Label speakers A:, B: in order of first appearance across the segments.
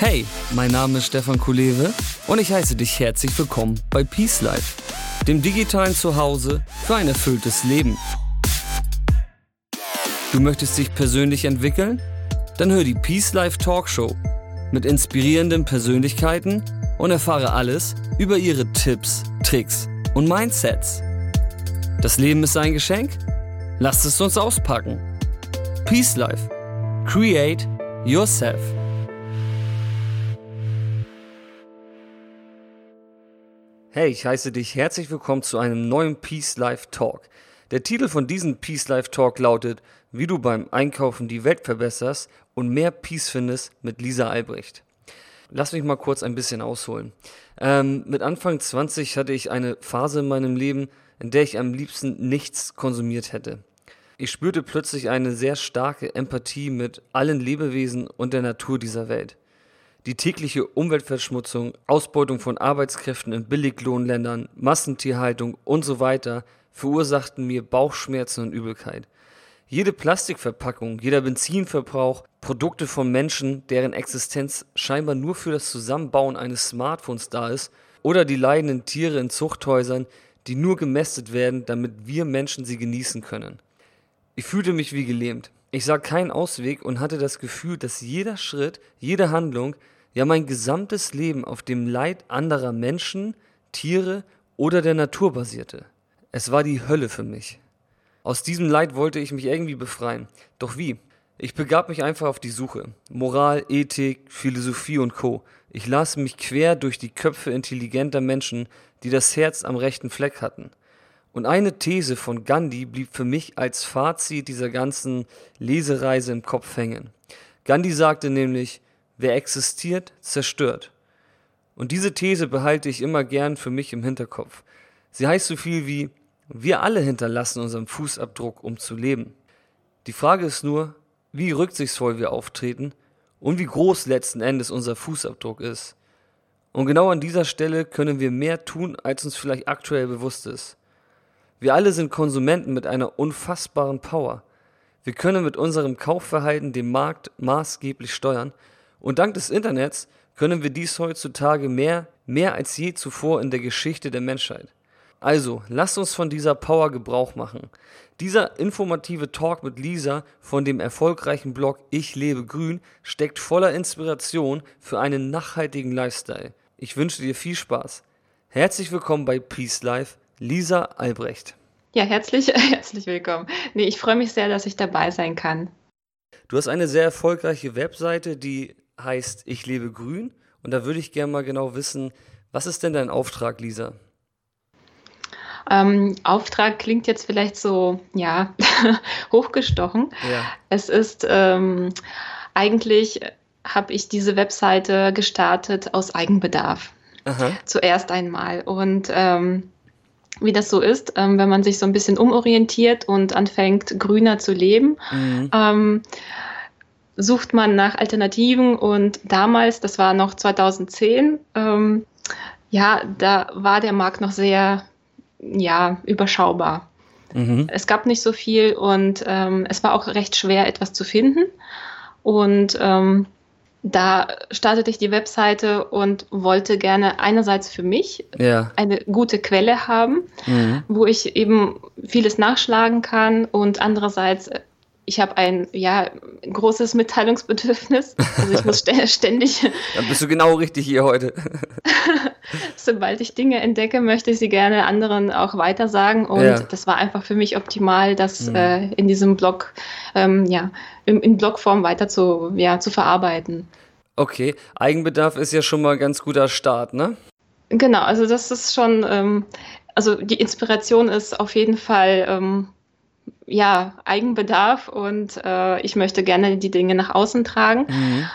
A: Hey, mein Name ist Stefan Kulewe und ich heiße dich herzlich willkommen bei Peace Life, dem digitalen Zuhause für ein erfülltes Leben. Du möchtest dich persönlich entwickeln? Dann hör die Peace Life Talkshow mit inspirierenden Persönlichkeiten und erfahre alles über ihre Tipps, Tricks und Mindsets. Das Leben ist ein Geschenk? Lasst es uns auspacken. Peace Life. Create yourself. Hey, ich heiße dich herzlich willkommen zu einem neuen Peace Life Talk. Der Titel von diesem Peace Life Talk lautet, wie du beim Einkaufen die Welt verbesserst und mehr Peace findest mit Lisa Albrecht. Lass mich mal kurz ein bisschen ausholen. Ähm, mit Anfang 20 hatte ich eine Phase in meinem Leben, in der ich am liebsten nichts konsumiert hätte. Ich spürte plötzlich eine sehr starke Empathie mit allen Lebewesen und der Natur dieser Welt. Die tägliche Umweltverschmutzung, Ausbeutung von Arbeitskräften in Billiglohnländern, Massentierhaltung und so weiter verursachten mir Bauchschmerzen und Übelkeit. Jede Plastikverpackung, jeder Benzinverbrauch, Produkte von Menschen, deren Existenz scheinbar nur für das Zusammenbauen eines Smartphones da ist, oder die leidenden Tiere in Zuchthäusern, die nur gemästet werden, damit wir Menschen sie genießen können. Ich fühlte mich wie gelähmt. Ich sah keinen Ausweg und hatte das Gefühl, dass jeder Schritt, jede Handlung, ja mein gesamtes Leben auf dem Leid anderer Menschen, Tiere oder der Natur basierte. Es war die Hölle für mich. Aus diesem Leid wollte ich mich irgendwie befreien. Doch wie? Ich begab mich einfach auf die Suche. Moral, Ethik, Philosophie und Co. Ich las mich quer durch die Köpfe intelligenter Menschen, die das Herz am rechten Fleck hatten. Und eine These von Gandhi blieb für mich als Fazit dieser ganzen Lesereise im Kopf hängen. Gandhi sagte nämlich, wer existiert, zerstört. Und diese These behalte ich immer gern für mich im Hinterkopf. Sie heißt so viel wie, wir alle hinterlassen unseren Fußabdruck, um zu leben. Die Frage ist nur, wie rücksichtsvoll wir auftreten und wie groß letzten Endes unser Fußabdruck ist. Und genau an dieser Stelle können wir mehr tun, als uns vielleicht aktuell bewusst ist. Wir alle sind Konsumenten mit einer unfassbaren Power. Wir können mit unserem Kaufverhalten den Markt maßgeblich steuern und dank des Internets können wir dies heutzutage mehr, mehr als je zuvor in der Geschichte der Menschheit. Also, lasst uns von dieser Power Gebrauch machen. Dieser informative Talk mit Lisa von dem erfolgreichen Blog Ich lebe grün steckt voller Inspiration für einen nachhaltigen Lifestyle. Ich wünsche dir viel Spaß. Herzlich willkommen bei Peace Life, Lisa Albrecht.
B: Ja, herzlich, herzlich willkommen. Nee, ich freue mich sehr, dass ich dabei sein kann.
A: Du hast eine sehr erfolgreiche Webseite, die heißt Ich lebe grün. Und da würde ich gerne mal genau wissen, was ist denn dein Auftrag, Lisa?
B: Ähm, Auftrag klingt jetzt vielleicht so, ja, hochgestochen. Ja. Es ist ähm, eigentlich habe ich diese Webseite gestartet aus Eigenbedarf. Aha. Zuerst einmal. Und ähm, wie das so ist, ähm, wenn man sich so ein bisschen umorientiert und anfängt, grüner zu leben, mhm. Sucht man nach Alternativen. Und damals, das war noch 2010, ähm, ja, da war der Markt noch sehr ja, überschaubar. Mhm. Es gab nicht so viel und ähm, es war auch recht schwer, etwas zu finden. Und ähm, da startete ich die Webseite und wollte gerne einerseits für mich ja. eine gute Quelle haben, mhm. wo ich eben vieles nachschlagen kann und andererseits ich habe ein ja, großes Mitteilungsbedürfnis. Also ich muss ständig.
A: Dann bist du genau richtig hier heute.
B: Sobald ich Dinge entdecke, möchte ich sie gerne anderen auch weitersagen. Und ja. das war einfach für mich optimal, das mhm. äh, in diesem Blog, ähm, ja, in, in Blogform weiter zu, ja, zu verarbeiten.
A: Okay, Eigenbedarf ist ja schon mal ein ganz guter Start, ne?
B: Genau, also das ist schon, ähm, also die Inspiration ist auf jeden Fall ähm, ja, Eigenbedarf und äh, ich möchte gerne die Dinge nach außen tragen. Mhm.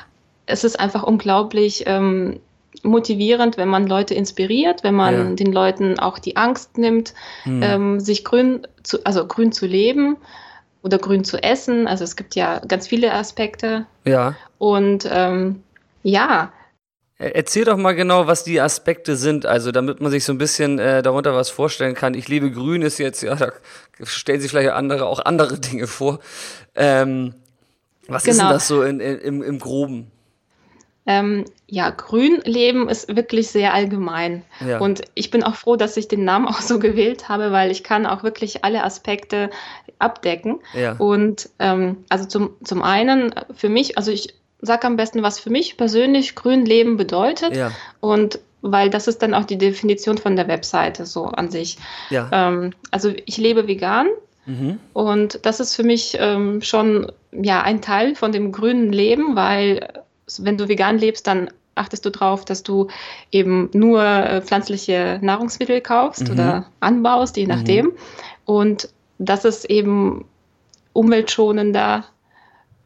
B: Es ist einfach unglaublich ähm, motivierend, wenn man Leute inspiriert, wenn man ja. den Leuten auch die Angst nimmt, mhm. ähm, sich grün zu, also grün zu leben oder grün zu essen. Also es gibt ja ganz viele Aspekte.
A: Ja.
B: Und ähm, ja,
A: Erzähl doch mal genau, was die Aspekte sind, also damit man sich so ein bisschen äh, darunter was vorstellen kann. Ich liebe Grün ist jetzt, ja, da stellen sich vielleicht andere auch andere Dinge vor. Ähm, was genau. ist denn genau. das so in, in, im, im Groben?
B: Ähm, ja, Grünleben ist wirklich sehr allgemein. Ja. Und ich bin auch froh, dass ich den Namen auch so gewählt habe, weil ich kann auch wirklich alle Aspekte abdecken. Ja. Und ähm, also zum, zum einen für mich, also ich sage am besten, was für mich persönlich Grünleben bedeutet. Ja. Und weil das ist dann auch die Definition von der Webseite so an sich. Ja. Ähm, also ich lebe vegan. Mhm. Und das ist für mich ähm, schon ja ein Teil von dem grünen Leben, weil wenn du vegan lebst, dann achtest du darauf, dass du eben nur äh, pflanzliche Nahrungsmittel kaufst mhm. oder anbaust, je nachdem. Mhm. Und das ist eben umweltschonender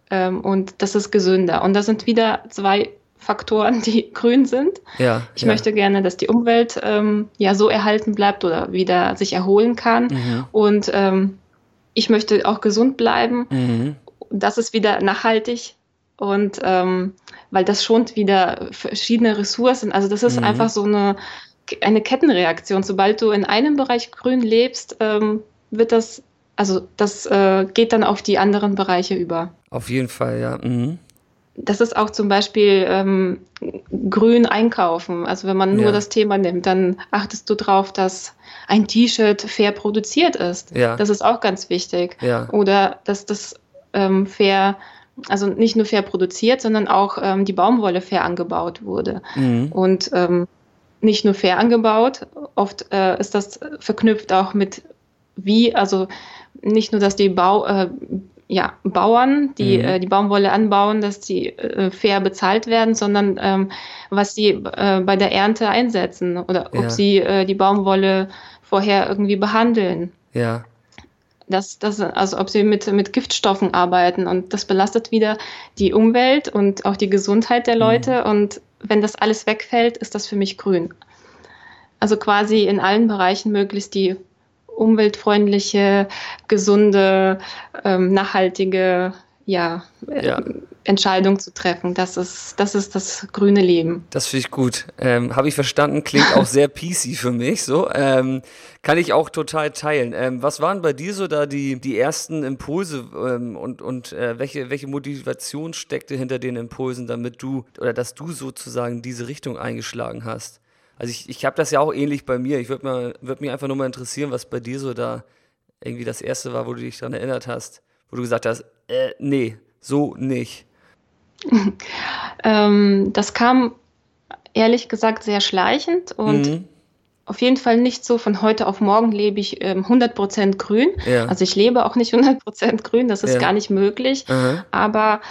B: ähm, und das ist gesünder. Und das sind wieder zwei Faktoren, die grün sind. Ja, ich ja. möchte gerne, dass die Umwelt ähm, ja so erhalten bleibt oder wieder sich erholen kann. Mhm. Und ähm, ich möchte auch gesund bleiben. Mhm. Das ist wieder nachhaltig und ähm, weil das schont wieder verschiedene Ressourcen. Also das ist mhm. einfach so eine, eine Kettenreaktion. Sobald du in einem Bereich grün lebst, ähm, wird das, also das äh, geht dann auf die anderen Bereiche über.
A: Auf jeden Fall, ja. Mhm.
B: Das ist auch zum Beispiel ähm, grün einkaufen. Also wenn man nur ja. das Thema nimmt, dann achtest du darauf, dass ein T-Shirt fair produziert ist. Ja. Das ist auch ganz wichtig. Ja. Oder dass das ähm, fair also nicht nur fair produziert, sondern auch ähm, die Baumwolle fair angebaut wurde. Mhm. Und ähm, nicht nur fair angebaut, oft äh, ist das verknüpft auch mit wie, also nicht nur, dass die Bau, äh, ja, Bauern, die mhm. äh, die Baumwolle anbauen, dass die äh, fair bezahlt werden, sondern ähm, was sie äh, bei der Ernte einsetzen oder ja. ob sie äh, die Baumwolle vorher irgendwie behandeln. Ja dass, dass, also ob sie mit, mit Giftstoffen arbeiten und das belastet wieder die Umwelt und auch die Gesundheit der Leute mhm. und wenn das alles wegfällt, ist das für mich grün. Also quasi in allen Bereichen möglichst die umweltfreundliche, gesunde, ähm, nachhaltige ja, ja. Entscheidung zu treffen. Das ist, das ist das grüne Leben.
A: Das finde ich gut. Ähm, Habe ich verstanden, klingt auch sehr PC für mich. So ähm, kann ich auch total teilen. Ähm, was waren bei dir so da die, die ersten Impulse ähm, und, und äh, welche, welche Motivation steckte hinter den Impulsen, damit du oder dass du sozusagen diese Richtung eingeschlagen hast? Also ich, ich habe das ja auch ähnlich bei mir. Ich würde würd mich einfach nur mal interessieren, was bei dir so da irgendwie das erste war, wo du dich daran erinnert hast, wo du gesagt hast, äh, nee, so nicht?
B: ähm, das kam ehrlich gesagt sehr schleichend und mhm. auf jeden Fall nicht so von heute auf morgen lebe ich ähm, 100% grün. Ja. Also ich lebe auch nicht 100% grün, das ist ja. gar nicht möglich. Mhm. Aber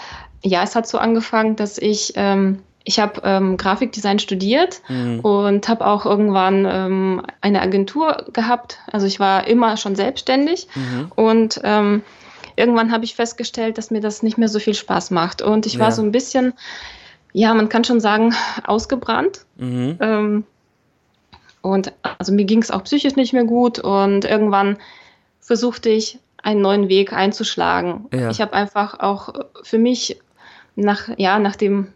B: ja, es hat so angefangen, dass ich ähm, ich habe ähm, Grafikdesign studiert mhm. und habe auch irgendwann ähm, eine Agentur gehabt. Also ich war immer schon selbstständig mhm. und ähm, irgendwann habe ich festgestellt, dass mir das nicht mehr so viel Spaß macht. Und ich war ja. so ein bisschen, ja, man kann schon sagen, ausgebrannt. Mhm. Ähm, und also mir ging es auch psychisch nicht mehr gut. Und irgendwann versuchte ich, einen neuen Weg einzuschlagen. Ja. Ich habe einfach auch für mich nach, ja, nach dem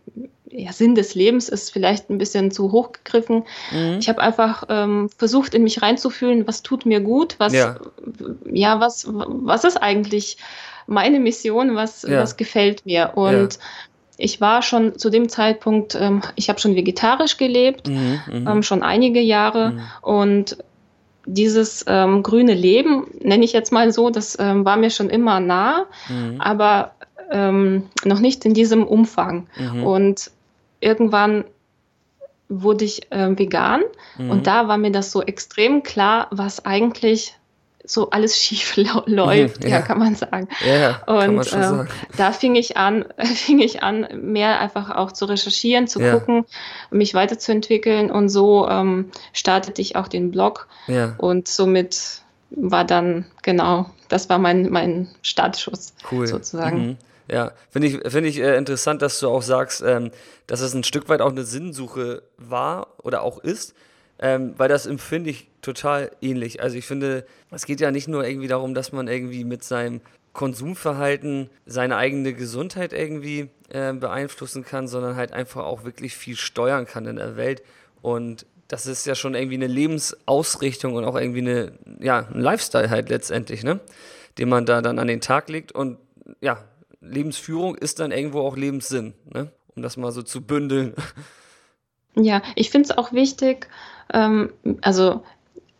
B: ja, Sinn des Lebens ist vielleicht ein bisschen zu hoch gegriffen. Mhm. Ich habe einfach ähm, versucht, in mich reinzufühlen, was tut mir gut, was, ja, ja was, was ist eigentlich meine Mission, was, ja. was gefällt mir. Und ja. ich war schon zu dem Zeitpunkt, ähm, ich habe schon vegetarisch gelebt, mhm, mhm, ähm, schon einige Jahre mhm. und dieses ähm, grüne Leben, nenne ich jetzt mal so, das ähm, war mir schon immer nah, mhm. aber ähm, noch nicht in diesem Umfang. Mhm. Und irgendwann wurde ich äh, vegan mhm. und da war mir das so extrem klar, was eigentlich so alles schief läuft, ja. ja. kann man sagen. Ja, und man ähm, sagen. da fing ich an, fing ich an, mehr einfach auch zu recherchieren, zu ja. gucken, mich weiterzuentwickeln und so ähm, startete ich auch den Blog ja. und somit war dann genau, das war mein mein Startschuss cool. sozusagen. Mhm.
A: Ja, finde ich, find ich äh, interessant, dass du auch sagst, ähm, dass es ein Stück weit auch eine Sinnsuche war oder auch ist, ähm, weil das empfinde ich total ähnlich. Also ich finde, es geht ja nicht nur irgendwie darum, dass man irgendwie mit seinem Konsumverhalten seine eigene Gesundheit irgendwie äh, beeinflussen kann, sondern halt einfach auch wirklich viel steuern kann in der Welt. Und das ist ja schon irgendwie eine Lebensausrichtung und auch irgendwie eine, ja, ein Lifestyle halt letztendlich, ne? Den man da dann an den Tag legt. Und ja, Lebensführung ist dann irgendwo auch Lebenssinn. Ne? um das mal so zu bündeln.
B: Ja, ich finde es auch wichtig, ähm, also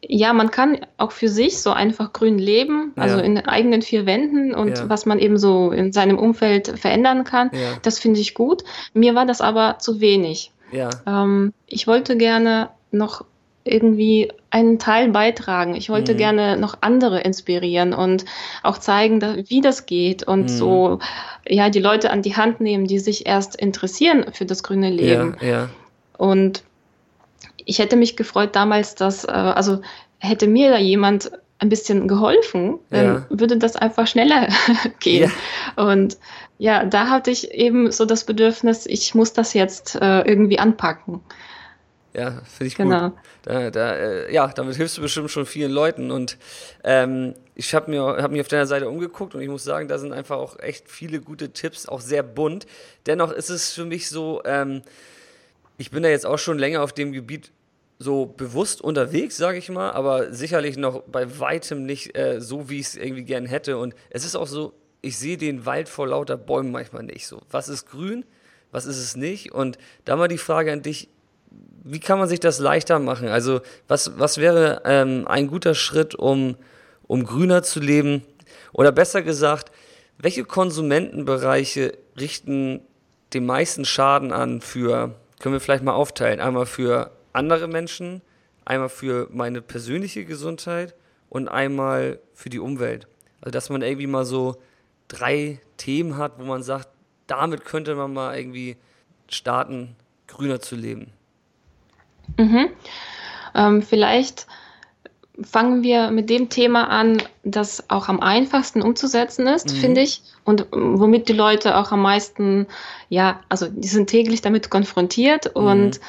B: ja, man kann auch für sich so einfach grün leben, also ja. in eigenen vier Wänden und ja. was man eben so in seinem Umfeld verändern kann. Ja. Das finde ich gut. Mir war das aber zu wenig. Ähm, ich wollte gerne noch irgendwie einen Teil beitragen. Ich wollte mhm. gerne noch andere inspirieren und auch zeigen, wie das geht und mhm. so ja die Leute an die Hand nehmen, die sich erst interessieren für das grüne Leben. Und ich hätte mich gefreut damals, dass, äh, also hätte mir da jemand ein bisschen geholfen, dann ja. würde das einfach schneller gehen. Ja. Und ja, da hatte ich eben so das Bedürfnis, ich muss das jetzt äh, irgendwie anpacken.
A: Ja, finde ich genau. gut. Da, da, äh, ja, damit hilfst du bestimmt schon vielen Leuten. Und ähm, ich habe mir, hab mich auf deiner Seite umgeguckt und ich muss sagen, da sind einfach auch echt viele gute Tipps, auch sehr bunt. Dennoch ist es für mich so, ähm, ich bin da jetzt auch schon länger auf dem Gebiet so bewusst unterwegs, sage ich mal, aber sicherlich noch bei weitem nicht äh, so, wie ich es irgendwie gern hätte. Und es ist auch so, ich sehe den Wald vor lauter Bäumen manchmal nicht so. Was ist grün? Was ist es nicht? Und da mal die Frage an dich, wie kann man sich das leichter machen? Also was, was wäre ähm, ein guter Schritt, um, um grüner zu leben? Oder besser gesagt, welche Konsumentenbereiche richten den meisten Schaden an für, können wir vielleicht mal aufteilen, einmal für andere Menschen, einmal für meine persönliche Gesundheit und einmal für die Umwelt. Also dass man irgendwie mal so drei Themen hat, wo man sagt, damit könnte man mal irgendwie starten, grüner zu leben.
B: Mhm. Ähm, vielleicht fangen wir mit dem Thema an, das auch am einfachsten umzusetzen ist, mhm. finde ich, und womit die Leute auch am meisten, ja, also die sind täglich damit konfrontiert mhm. und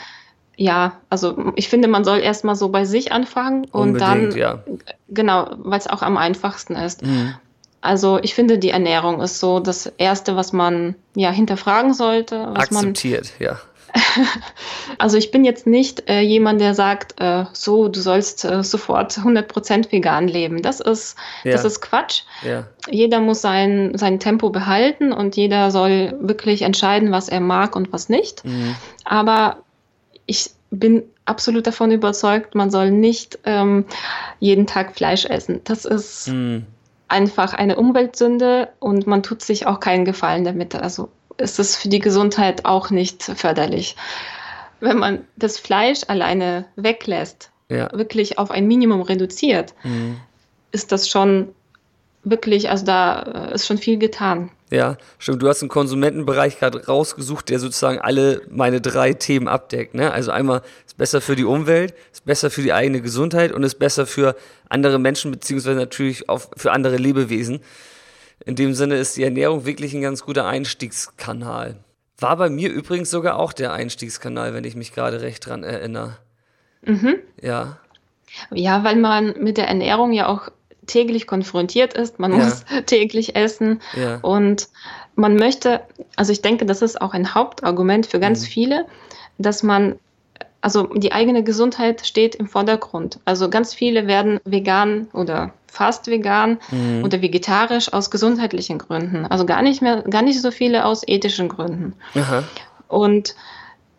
B: ja, also ich finde, man soll erstmal so bei sich anfangen und Unbedingt, dann, ja. genau, weil es auch am einfachsten ist. Mhm. Also ich finde, die Ernährung ist so das Erste, was man ja hinterfragen sollte. Was
A: Akzeptiert, man, ja.
B: also ich bin jetzt nicht äh, jemand, der sagt, äh, so, du sollst äh, sofort 100% vegan leben. Das ist, ja. das ist Quatsch. Ja. Jeder muss sein, sein Tempo behalten und jeder soll wirklich entscheiden, was er mag und was nicht. Mhm. Aber ich bin absolut davon überzeugt, man soll nicht ähm, jeden Tag Fleisch essen. Das ist mhm. einfach eine Umweltsünde und man tut sich auch keinen Gefallen damit. Also ist es für die Gesundheit auch nicht förderlich. Wenn man das Fleisch alleine weglässt, ja. wirklich auf ein Minimum reduziert, mhm. ist das schon wirklich, also da äh, ist schon viel getan.
A: Ja, stimmt. Du hast einen Konsumentenbereich gerade rausgesucht, der sozusagen alle meine drei Themen abdeckt. Ne? Also einmal ist besser für die Umwelt, ist besser für die eigene Gesundheit und ist besser für andere Menschen beziehungsweise natürlich auch für andere Lebewesen. In dem Sinne ist die Ernährung wirklich ein ganz guter Einstiegskanal. War bei mir übrigens sogar auch der Einstiegskanal, wenn ich mich gerade recht dran erinnere. Mhm. Ja.
B: Ja, weil man mit der Ernährung ja auch täglich konfrontiert ist. Man ja. muss täglich essen. Ja. Und man möchte, also ich denke, das ist auch ein Hauptargument für ganz mhm. viele, dass man also die eigene Gesundheit steht im Vordergrund. Also ganz viele werden vegan oder fast vegan mhm. oder vegetarisch aus gesundheitlichen Gründen. Also gar nicht mehr, gar nicht so viele aus ethischen Gründen. Aha. Und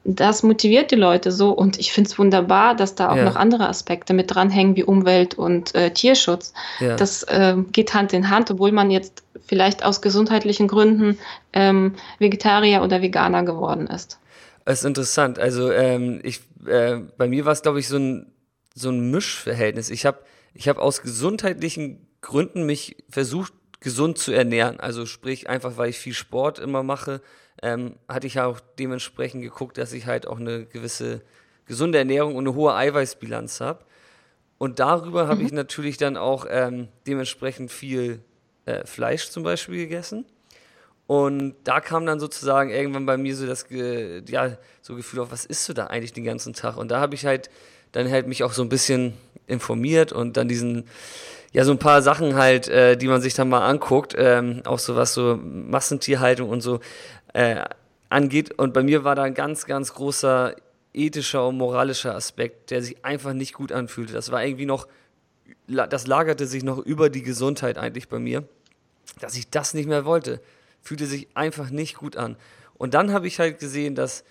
B: das motiviert die Leute so und ich finde es wunderbar, dass da auch ja. noch andere Aspekte mit dranhängen, wie Umwelt und äh, Tierschutz. Ja. Das äh, geht Hand in Hand, obwohl man jetzt vielleicht aus gesundheitlichen Gründen ähm, Vegetarier oder Veganer geworden ist.
A: Das ist interessant. Also ähm, ich, äh, bei mir war es, glaube ich, so ein, so ein Mischverhältnis. Ich habe ich hab aus gesundheitlichen Gründen mich versucht, gesund zu ernähren. Also sprich einfach, weil ich viel Sport immer mache ähm, hatte ich ja auch dementsprechend geguckt, dass ich halt auch eine gewisse gesunde Ernährung und eine hohe Eiweißbilanz habe. Und darüber habe mhm. ich natürlich dann auch ähm, dementsprechend viel äh, Fleisch zum Beispiel gegessen. Und da kam dann sozusagen irgendwann bei mir so das ja, so Gefühl auf, was isst du da eigentlich den ganzen Tag? Und da habe ich halt dann halt mich auch so ein bisschen informiert und dann diesen, ja, so ein paar Sachen halt, äh, die man sich dann mal anguckt, ähm, auch so was so Massentierhaltung und so, äh, angeht. Und bei mir war da ein ganz, ganz großer ethischer und moralischer Aspekt, der sich einfach nicht gut anfühlte. Das war irgendwie noch, das lagerte sich noch über die Gesundheit eigentlich bei mir, dass ich das nicht mehr wollte. Fühlte sich einfach nicht gut an. Und dann habe ich halt gesehen, dass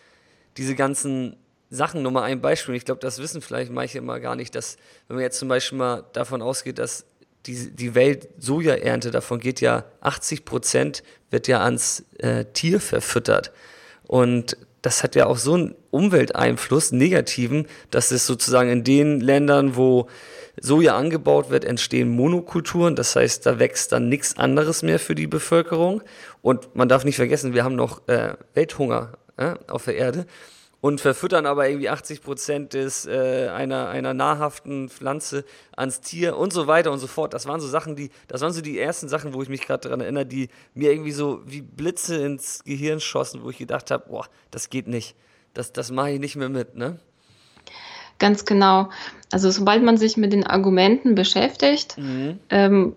A: diese ganzen Sachen, nur mal ein Beispiel, ich glaube, das wissen vielleicht manche immer gar nicht, dass, wenn man jetzt zum Beispiel mal davon ausgeht, dass die, die Welt Sojaernte, davon geht ja 80 Prozent, wird ja ans äh, Tier verfüttert. Und das hat ja auch so einen Umwelteinfluss, negativen, dass es sozusagen in den Ländern, wo Soja angebaut wird, entstehen Monokulturen. Das heißt, da wächst dann nichts anderes mehr für die Bevölkerung. Und man darf nicht vergessen, wir haben noch äh, Welthunger äh, auf der Erde und verfüttern aber irgendwie 80 Prozent des äh, einer einer nahrhaften Pflanze ans Tier und so weiter und so fort. Das waren so Sachen, die, das waren so die ersten Sachen, wo ich mich gerade daran erinnere, die mir irgendwie so wie Blitze ins Gehirn schossen, wo ich gedacht habe, boah, das geht nicht, das das mache ich nicht mehr mit, ne?
B: Ganz genau. Also sobald man sich mit den Argumenten beschäftigt, mhm. ähm,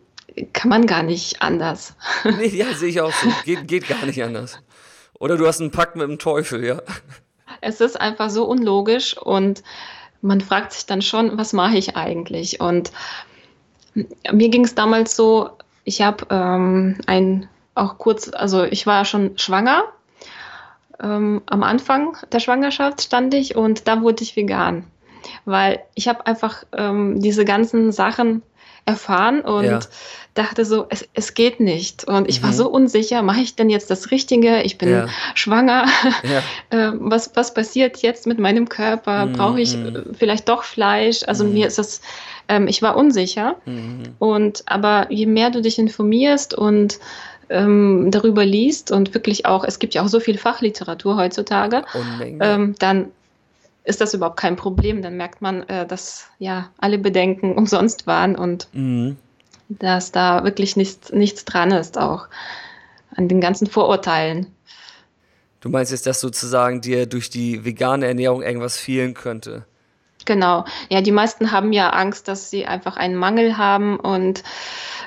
B: kann man gar nicht anders.
A: Nee, ja, sehe ich auch so. Geht, geht gar nicht anders. Oder du hast einen Pakt mit dem Teufel, ja.
B: Es ist einfach so unlogisch und man fragt sich dann schon, was mache ich eigentlich? Und mir ging es damals so, ich habe ähm, ein auch kurz, also ich war schon schwanger. Ähm, am Anfang der Schwangerschaft stand ich und da wurde ich vegan, weil ich habe einfach ähm, diese ganzen Sachen erfahren und ja. dachte so, es, es geht nicht. Und ich mhm. war so unsicher, mache ich denn jetzt das Richtige? Ich bin ja. schwanger. Ja. äh, was, was passiert jetzt mit meinem Körper? Mhm. Brauche ich mhm. äh, vielleicht doch Fleisch? Also mir mhm. ist das, ähm, ich war unsicher. Mhm. Und aber je mehr du dich informierst und ähm, darüber liest und wirklich auch, es gibt ja auch so viel Fachliteratur heutzutage, ähm, dann ist das überhaupt kein Problem. Dann merkt man, äh, dass ja alle Bedenken umsonst waren und mhm. dass da wirklich nichts, nichts dran ist, auch an den ganzen Vorurteilen.
A: Du meinst jetzt, dass sozusagen dir durch die vegane Ernährung irgendwas fehlen könnte?
B: Genau. Ja, die meisten haben ja Angst, dass sie einfach einen Mangel haben und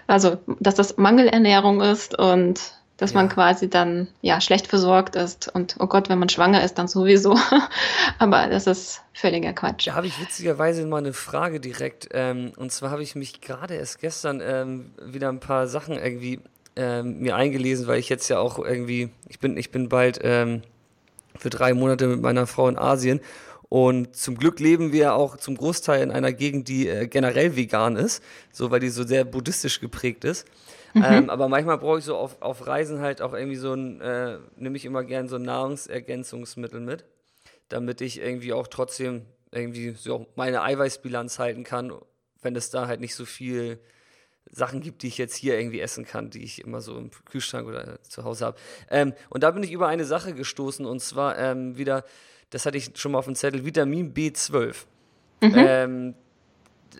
B: also, dass das Mangelernährung ist und dass ja. man quasi dann ja schlecht versorgt ist und oh Gott, wenn man schwanger ist, dann sowieso. Aber das ist völliger Quatsch.
A: Da habe ich witzigerweise mal eine Frage direkt. Ähm, und zwar habe ich mich gerade erst gestern ähm, wieder ein paar Sachen irgendwie ähm, mir eingelesen, weil ich jetzt ja auch irgendwie, ich bin, ich bin bald ähm, für drei Monate mit meiner Frau in Asien und zum Glück leben wir auch zum Großteil in einer Gegend, die äh, generell vegan ist, so weil die so sehr buddhistisch geprägt ist. Mhm. Ähm, aber manchmal brauche ich so auf, auf Reisen halt auch irgendwie so ein, äh, nehme ich immer gern so ein Nahrungsergänzungsmittel mit, damit ich irgendwie auch trotzdem irgendwie so meine Eiweißbilanz halten kann, wenn es da halt nicht so viel Sachen gibt, die ich jetzt hier irgendwie essen kann, die ich immer so im Kühlschrank oder zu Hause habe. Ähm, und da bin ich über eine Sache gestoßen und zwar ähm, wieder, das hatte ich schon mal auf dem Zettel, Vitamin B12. Mhm. Ähm,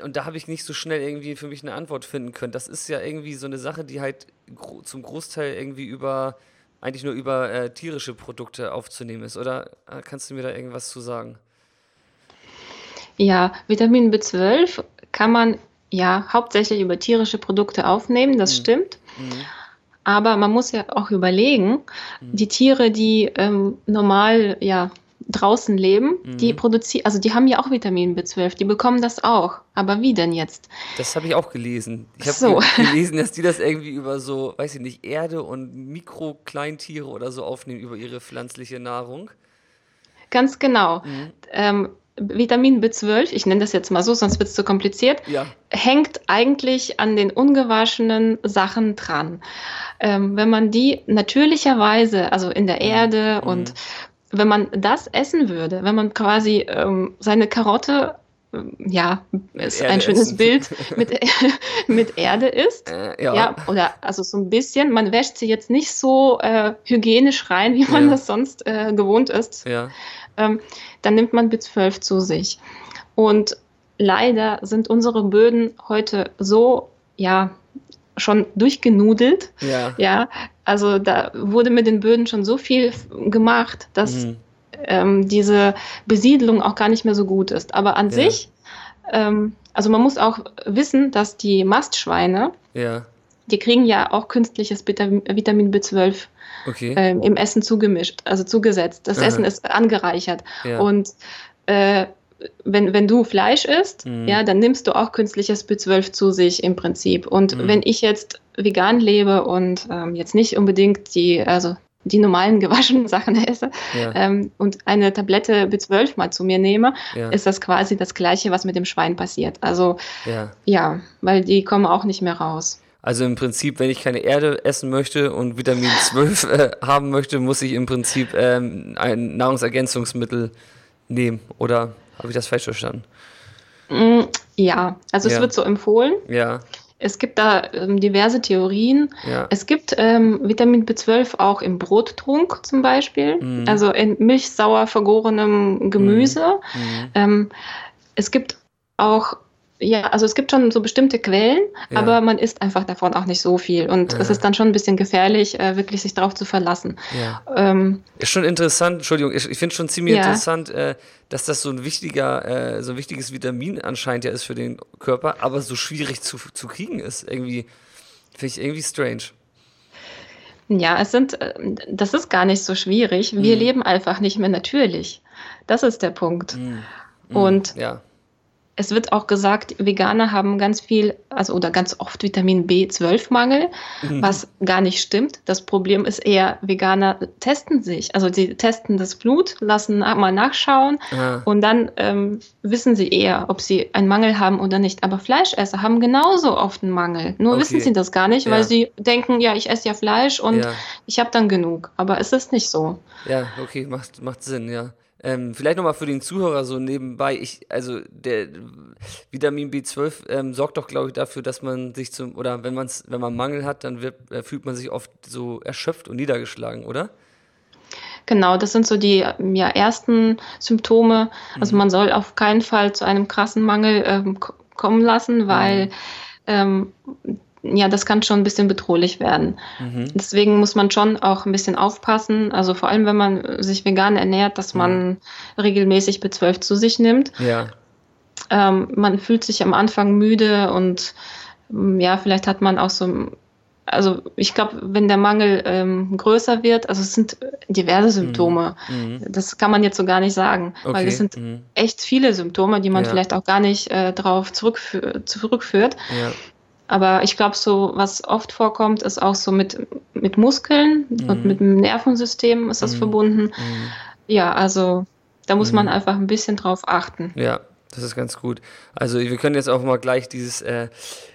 A: und da habe ich nicht so schnell irgendwie für mich eine Antwort finden können. Das ist ja irgendwie so eine Sache, die halt gro zum Großteil irgendwie über, eigentlich nur über äh, tierische Produkte aufzunehmen ist. Oder äh, kannst du mir da irgendwas zu sagen?
B: Ja, Vitamin B12 kann man ja hauptsächlich über tierische Produkte aufnehmen, das mhm. stimmt. Mhm. Aber man muss ja auch überlegen, mhm. die Tiere, die ähm, normal ja draußen leben, mhm. die produzieren, also die haben ja auch Vitamin B12, die bekommen das auch. Aber wie denn jetzt?
A: Das habe ich auch gelesen. Ich habe so. gelesen, dass die das irgendwie über so, weiß ich nicht, Erde und Mikrokleintiere oder so aufnehmen über ihre pflanzliche Nahrung.
B: Ganz genau. Mhm. Ähm, Vitamin B12, ich nenne das jetzt mal so, sonst wird es zu kompliziert, ja. hängt eigentlich an den ungewaschenen Sachen dran. Ähm, wenn man die natürlicherweise, also in der mhm. Erde mhm. und wenn man das essen würde, wenn man quasi ähm, seine Karotte, äh, ja, ist Erde ein schönes essen. Bild, mit, mit Erde isst, äh, ja. ja. oder also so ein bisschen, man wäscht sie jetzt nicht so äh, hygienisch rein, wie man ja. das sonst äh, gewohnt ist, ja. ähm, dann nimmt man B12 zu sich. Und leider sind unsere Böden heute so, ja, schon durchgenudelt. Ja. ja. Also da wurde mit den Böden schon so viel gemacht, dass mhm. ähm, diese Besiedlung auch gar nicht mehr so gut ist. Aber an ja. sich, ähm, also man muss auch wissen, dass die Mastschweine, ja. die kriegen ja auch künstliches Vitamin B12 okay. ähm, im Essen zugemischt, also zugesetzt. Das Aha. Essen ist angereichert. Ja. Und äh, wenn, wenn du Fleisch isst, mhm. ja, dann nimmst du auch künstliches B12 zu sich im Prinzip. Und mhm. wenn ich jetzt vegan lebe und ähm, jetzt nicht unbedingt die, also die normalen gewaschenen Sachen esse ja. ähm, und eine Tablette B12 mal zu mir nehme, ja. ist das quasi das Gleiche, was mit dem Schwein passiert. Also ja. ja, weil die kommen auch nicht mehr raus.
A: Also im Prinzip, wenn ich keine Erde essen möchte und Vitamin 12 äh, haben möchte, muss ich im Prinzip ähm, ein Nahrungsergänzungsmittel nehmen. Oder habe ich das falsch verstanden?
B: Mm, ja, also es wird so empfohlen.
A: Ja.
B: Es gibt da ähm, diverse Theorien. Ja. Es gibt ähm, Vitamin B12 auch im Brottrunk zum Beispiel, mhm. also in milchsauer vergorenem Gemüse. Mhm. mhm. Ähm, es gibt auch ja, also es gibt schon so bestimmte Quellen, ja. aber man isst einfach davon auch nicht so viel. Und ja. es ist dann schon ein bisschen gefährlich, äh, wirklich sich darauf zu verlassen.
A: Ja. Ähm, ist schon interessant, Entschuldigung, ich, ich finde schon ziemlich interessant, äh, dass das so ein wichtiger, äh, so ein wichtiges Vitamin anscheinend ja ist für den Körper, aber so schwierig zu, zu kriegen ist. Irgendwie, finde ich irgendwie strange.
B: Ja, es sind, äh, das ist gar nicht so schwierig. Wir mhm. leben einfach nicht mehr natürlich. Das ist der Punkt. Mhm. Und ja es wird auch gesagt, Veganer haben ganz viel, also oder ganz oft Vitamin B12-Mangel, mhm. was gar nicht stimmt. Das Problem ist eher, Veganer testen sich. Also sie testen das Blut, lassen mal nachschauen ah. und dann ähm, wissen sie eher, ob sie einen Mangel haben oder nicht. Aber Fleischesser haben genauso oft einen Mangel. Nur okay. wissen sie das gar nicht, ja. weil sie denken, ja, ich esse ja Fleisch und ja. ich habe dann genug. Aber es ist nicht so.
A: Ja, okay, macht, macht Sinn, ja. Ähm, vielleicht nochmal für den Zuhörer so nebenbei, ich, also der Vitamin B12 ähm, sorgt doch, glaube ich, dafür, dass man sich zum, oder wenn man wenn man Mangel hat, dann wird, äh, fühlt man sich oft so erschöpft und niedergeschlagen, oder?
B: Genau, das sind so die ja, ersten Symptome. Also mhm. man soll auf keinen Fall zu einem krassen Mangel ähm, kommen lassen, weil mhm. ähm, ja, das kann schon ein bisschen bedrohlich werden. Mhm. Deswegen muss man schon auch ein bisschen aufpassen. Also vor allem, wenn man sich vegan ernährt, dass man mhm. regelmäßig B12 zu sich nimmt.
A: Ja.
B: Ähm, man fühlt sich am Anfang müde und mm, ja, vielleicht hat man auch so, also ich glaube, wenn der Mangel ähm, größer wird, also es sind diverse Symptome. Mhm. mhm. Das kann man jetzt so gar nicht sagen, okay. weil es sind mhm. echt viele Symptome, die man ja. vielleicht auch gar nicht äh, darauf zurückfü zurückführt. Ja. Aber ich glaube, so was oft vorkommt, ist auch so mit, mit Muskeln mhm. und mit dem Nervensystem ist das mhm. verbunden. Mhm. Ja, also da muss man mhm. einfach ein bisschen drauf achten.
A: Ja, das ist ganz gut. Also wir können jetzt auch mal gleich dieses äh,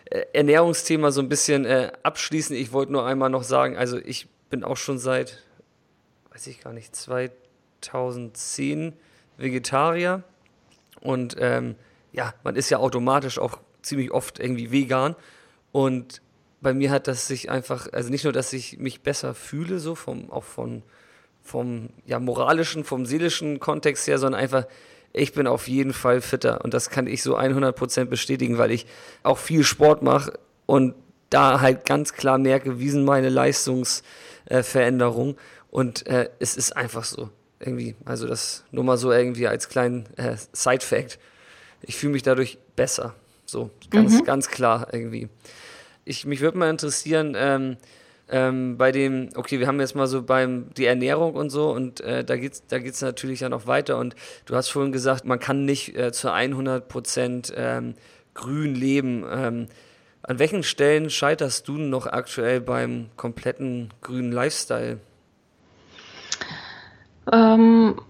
A: äh Ernährungsthema so ein bisschen äh, abschließen. Ich wollte nur einmal noch sagen, also ich bin auch schon seit, weiß ich gar nicht, 2010 Vegetarier. Und ähm, ja, man ist ja automatisch auch ziemlich oft irgendwie vegan. Und bei mir hat das sich einfach, also nicht nur, dass ich mich besser fühle, so vom, auch von, vom ja, moralischen, vom seelischen Kontext her, sondern einfach, ich bin auf jeden Fall fitter. Und das kann ich so 100% bestätigen, weil ich auch viel Sport mache und da halt ganz klar merke, wie sind meine Leistungsveränderungen. Äh, und äh, es ist einfach so. Irgendwie, also das nur mal so irgendwie als kleinen äh, Side-Fact. Ich fühle mich dadurch besser. So, ganz, mhm. ganz klar irgendwie ich, mich würde mal interessieren, ähm, ähm, bei dem, okay, wir haben jetzt mal so beim die Ernährung und so und äh, da geht es da geht's natürlich ja noch weiter und du hast vorhin gesagt, man kann nicht äh, zu 100 Prozent ähm, grün leben. Ähm, an welchen Stellen scheiterst du noch aktuell beim kompletten grünen Lifestyle?
B: Ähm,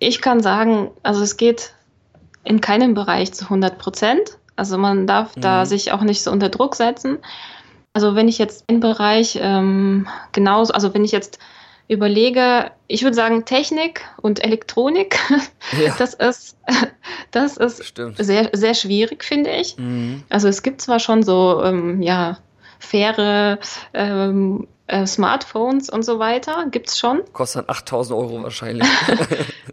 B: ich kann sagen, also es geht in keinem Bereich zu 100 Prozent. Also man darf mhm. da sich auch nicht so unter Druck setzen. Also wenn ich jetzt im Bereich ähm, genauso, also wenn ich jetzt überlege, ich würde sagen Technik und Elektronik, ja. das ist, das ist sehr, sehr schwierig, finde ich. Mhm. Also es gibt zwar schon so, ähm, ja, faire ähm, äh, Smartphones und so weiter, gibt es schon.
A: Kostet 8000 Euro wahrscheinlich.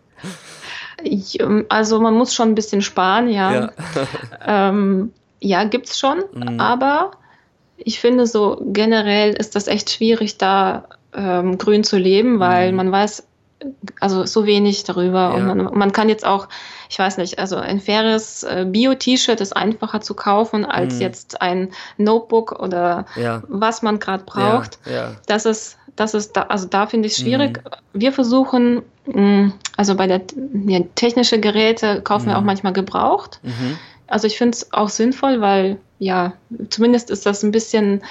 B: Ich, ähm, also man muss schon ein bisschen sparen, ja. Ja, ähm, ja gibt's schon, mhm. aber ich finde so generell ist das echt schwierig, da ähm, grün zu leben, weil mhm. man weiß also so wenig darüber ja. und man, man, kann jetzt auch, ich weiß nicht, also ein faires äh, Bio-T-Shirt ist einfacher zu kaufen als mhm. jetzt ein Notebook oder ja. was man gerade braucht. Das ist das ist da, also da finde ich es schwierig. Mhm. Wir versuchen, mm, also bei der ja, technische Geräte kaufen mhm. wir auch manchmal gebraucht. Mhm. Also ich finde es auch sinnvoll, weil ja, zumindest ist das ein bisschen,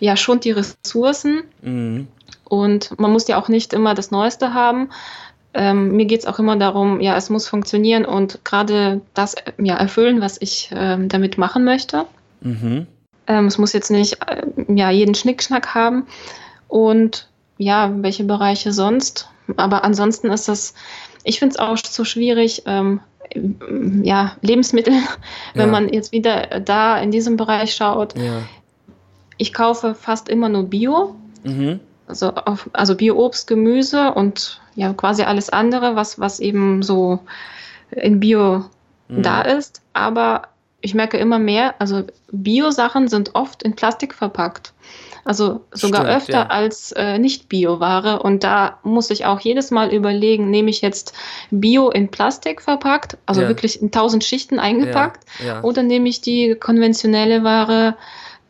B: ja, schont die Ressourcen. Mhm. Und man muss ja auch nicht immer das Neueste haben. Ähm, mir geht es auch immer darum, ja, es muss funktionieren und gerade das ja, erfüllen, was ich ähm, damit machen möchte. Mhm. Ähm, es muss jetzt nicht äh, ja, jeden Schnickschnack haben. Und ja, welche Bereiche sonst? Aber ansonsten ist das, ich finde es auch so schwierig, ähm, ja, Lebensmittel, wenn ja. man jetzt wieder da in diesem Bereich schaut. Ja. Ich kaufe fast immer nur Bio. Mhm. Also, auf, also Bio-Obst, Gemüse und ja, quasi alles andere, was, was eben so in Bio mhm. da ist. Aber ich merke immer mehr, also Bio-Sachen sind oft in Plastik verpackt. Also sogar Stimmt, öfter ja. als äh, Nicht-Bio-Ware. Und da muss ich auch jedes Mal überlegen, nehme ich jetzt Bio in Plastik verpackt, also ja. wirklich in tausend Schichten eingepackt, ja, oder nehme ich die konventionelle Ware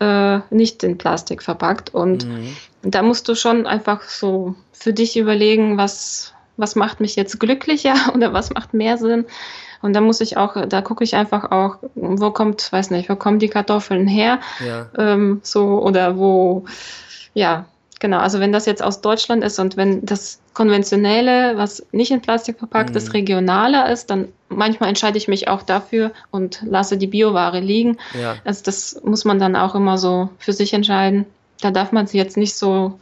B: äh, nicht in Plastik verpackt. Und mhm. da musst du schon einfach so für dich überlegen, was, was macht mich jetzt glücklicher oder was macht mehr Sinn. Und da muss ich auch, da gucke ich einfach auch, wo kommt, weiß nicht, wo kommen die Kartoffeln her? Ja. Ähm, so, oder wo, ja, genau. Also wenn das jetzt aus Deutschland ist und wenn das konventionelle, was nicht in Plastik verpackt mhm. ist, regionaler ist, dann manchmal entscheide ich mich auch dafür und lasse die Bioware liegen. Ja. Also das muss man dann auch immer so für sich entscheiden. Da darf man sich jetzt nicht so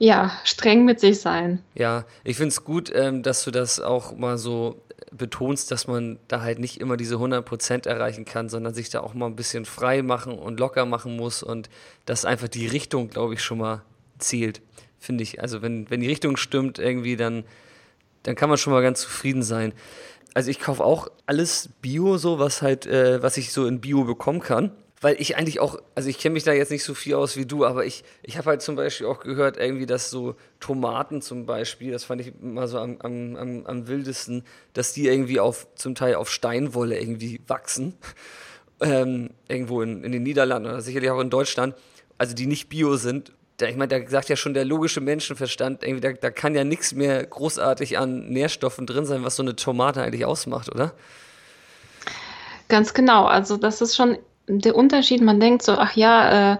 B: ja, streng mit sich sein.
A: Ja, ich finde es gut, ähm, dass du das auch mal so betonst, dass man da halt nicht immer diese 100% erreichen kann, sondern sich da auch mal ein bisschen frei machen und locker machen muss und dass einfach die Richtung, glaube ich, schon mal zielt, finde ich. Also wenn, wenn die Richtung stimmt irgendwie, dann, dann kann man schon mal ganz zufrieden sein. Also ich kaufe auch alles Bio, so was halt, äh, was ich so in Bio bekommen kann weil ich eigentlich auch, also ich kenne mich da jetzt nicht so viel aus wie du, aber ich, ich habe halt zum Beispiel auch gehört, irgendwie, dass so Tomaten zum Beispiel, das fand ich immer so am, am, am, am wildesten, dass die irgendwie auf, zum Teil auf Steinwolle irgendwie wachsen. Ähm, irgendwo in, in den Niederlanden oder sicherlich auch in Deutschland, also die nicht bio sind. Da, ich meine, da sagt ja schon der logische Menschenverstand, irgendwie, da, da kann ja nichts mehr großartig an Nährstoffen drin sein, was so eine Tomate eigentlich ausmacht, oder?
B: Ganz genau. Also das ist schon der Unterschied, man denkt so, ach ja, äh,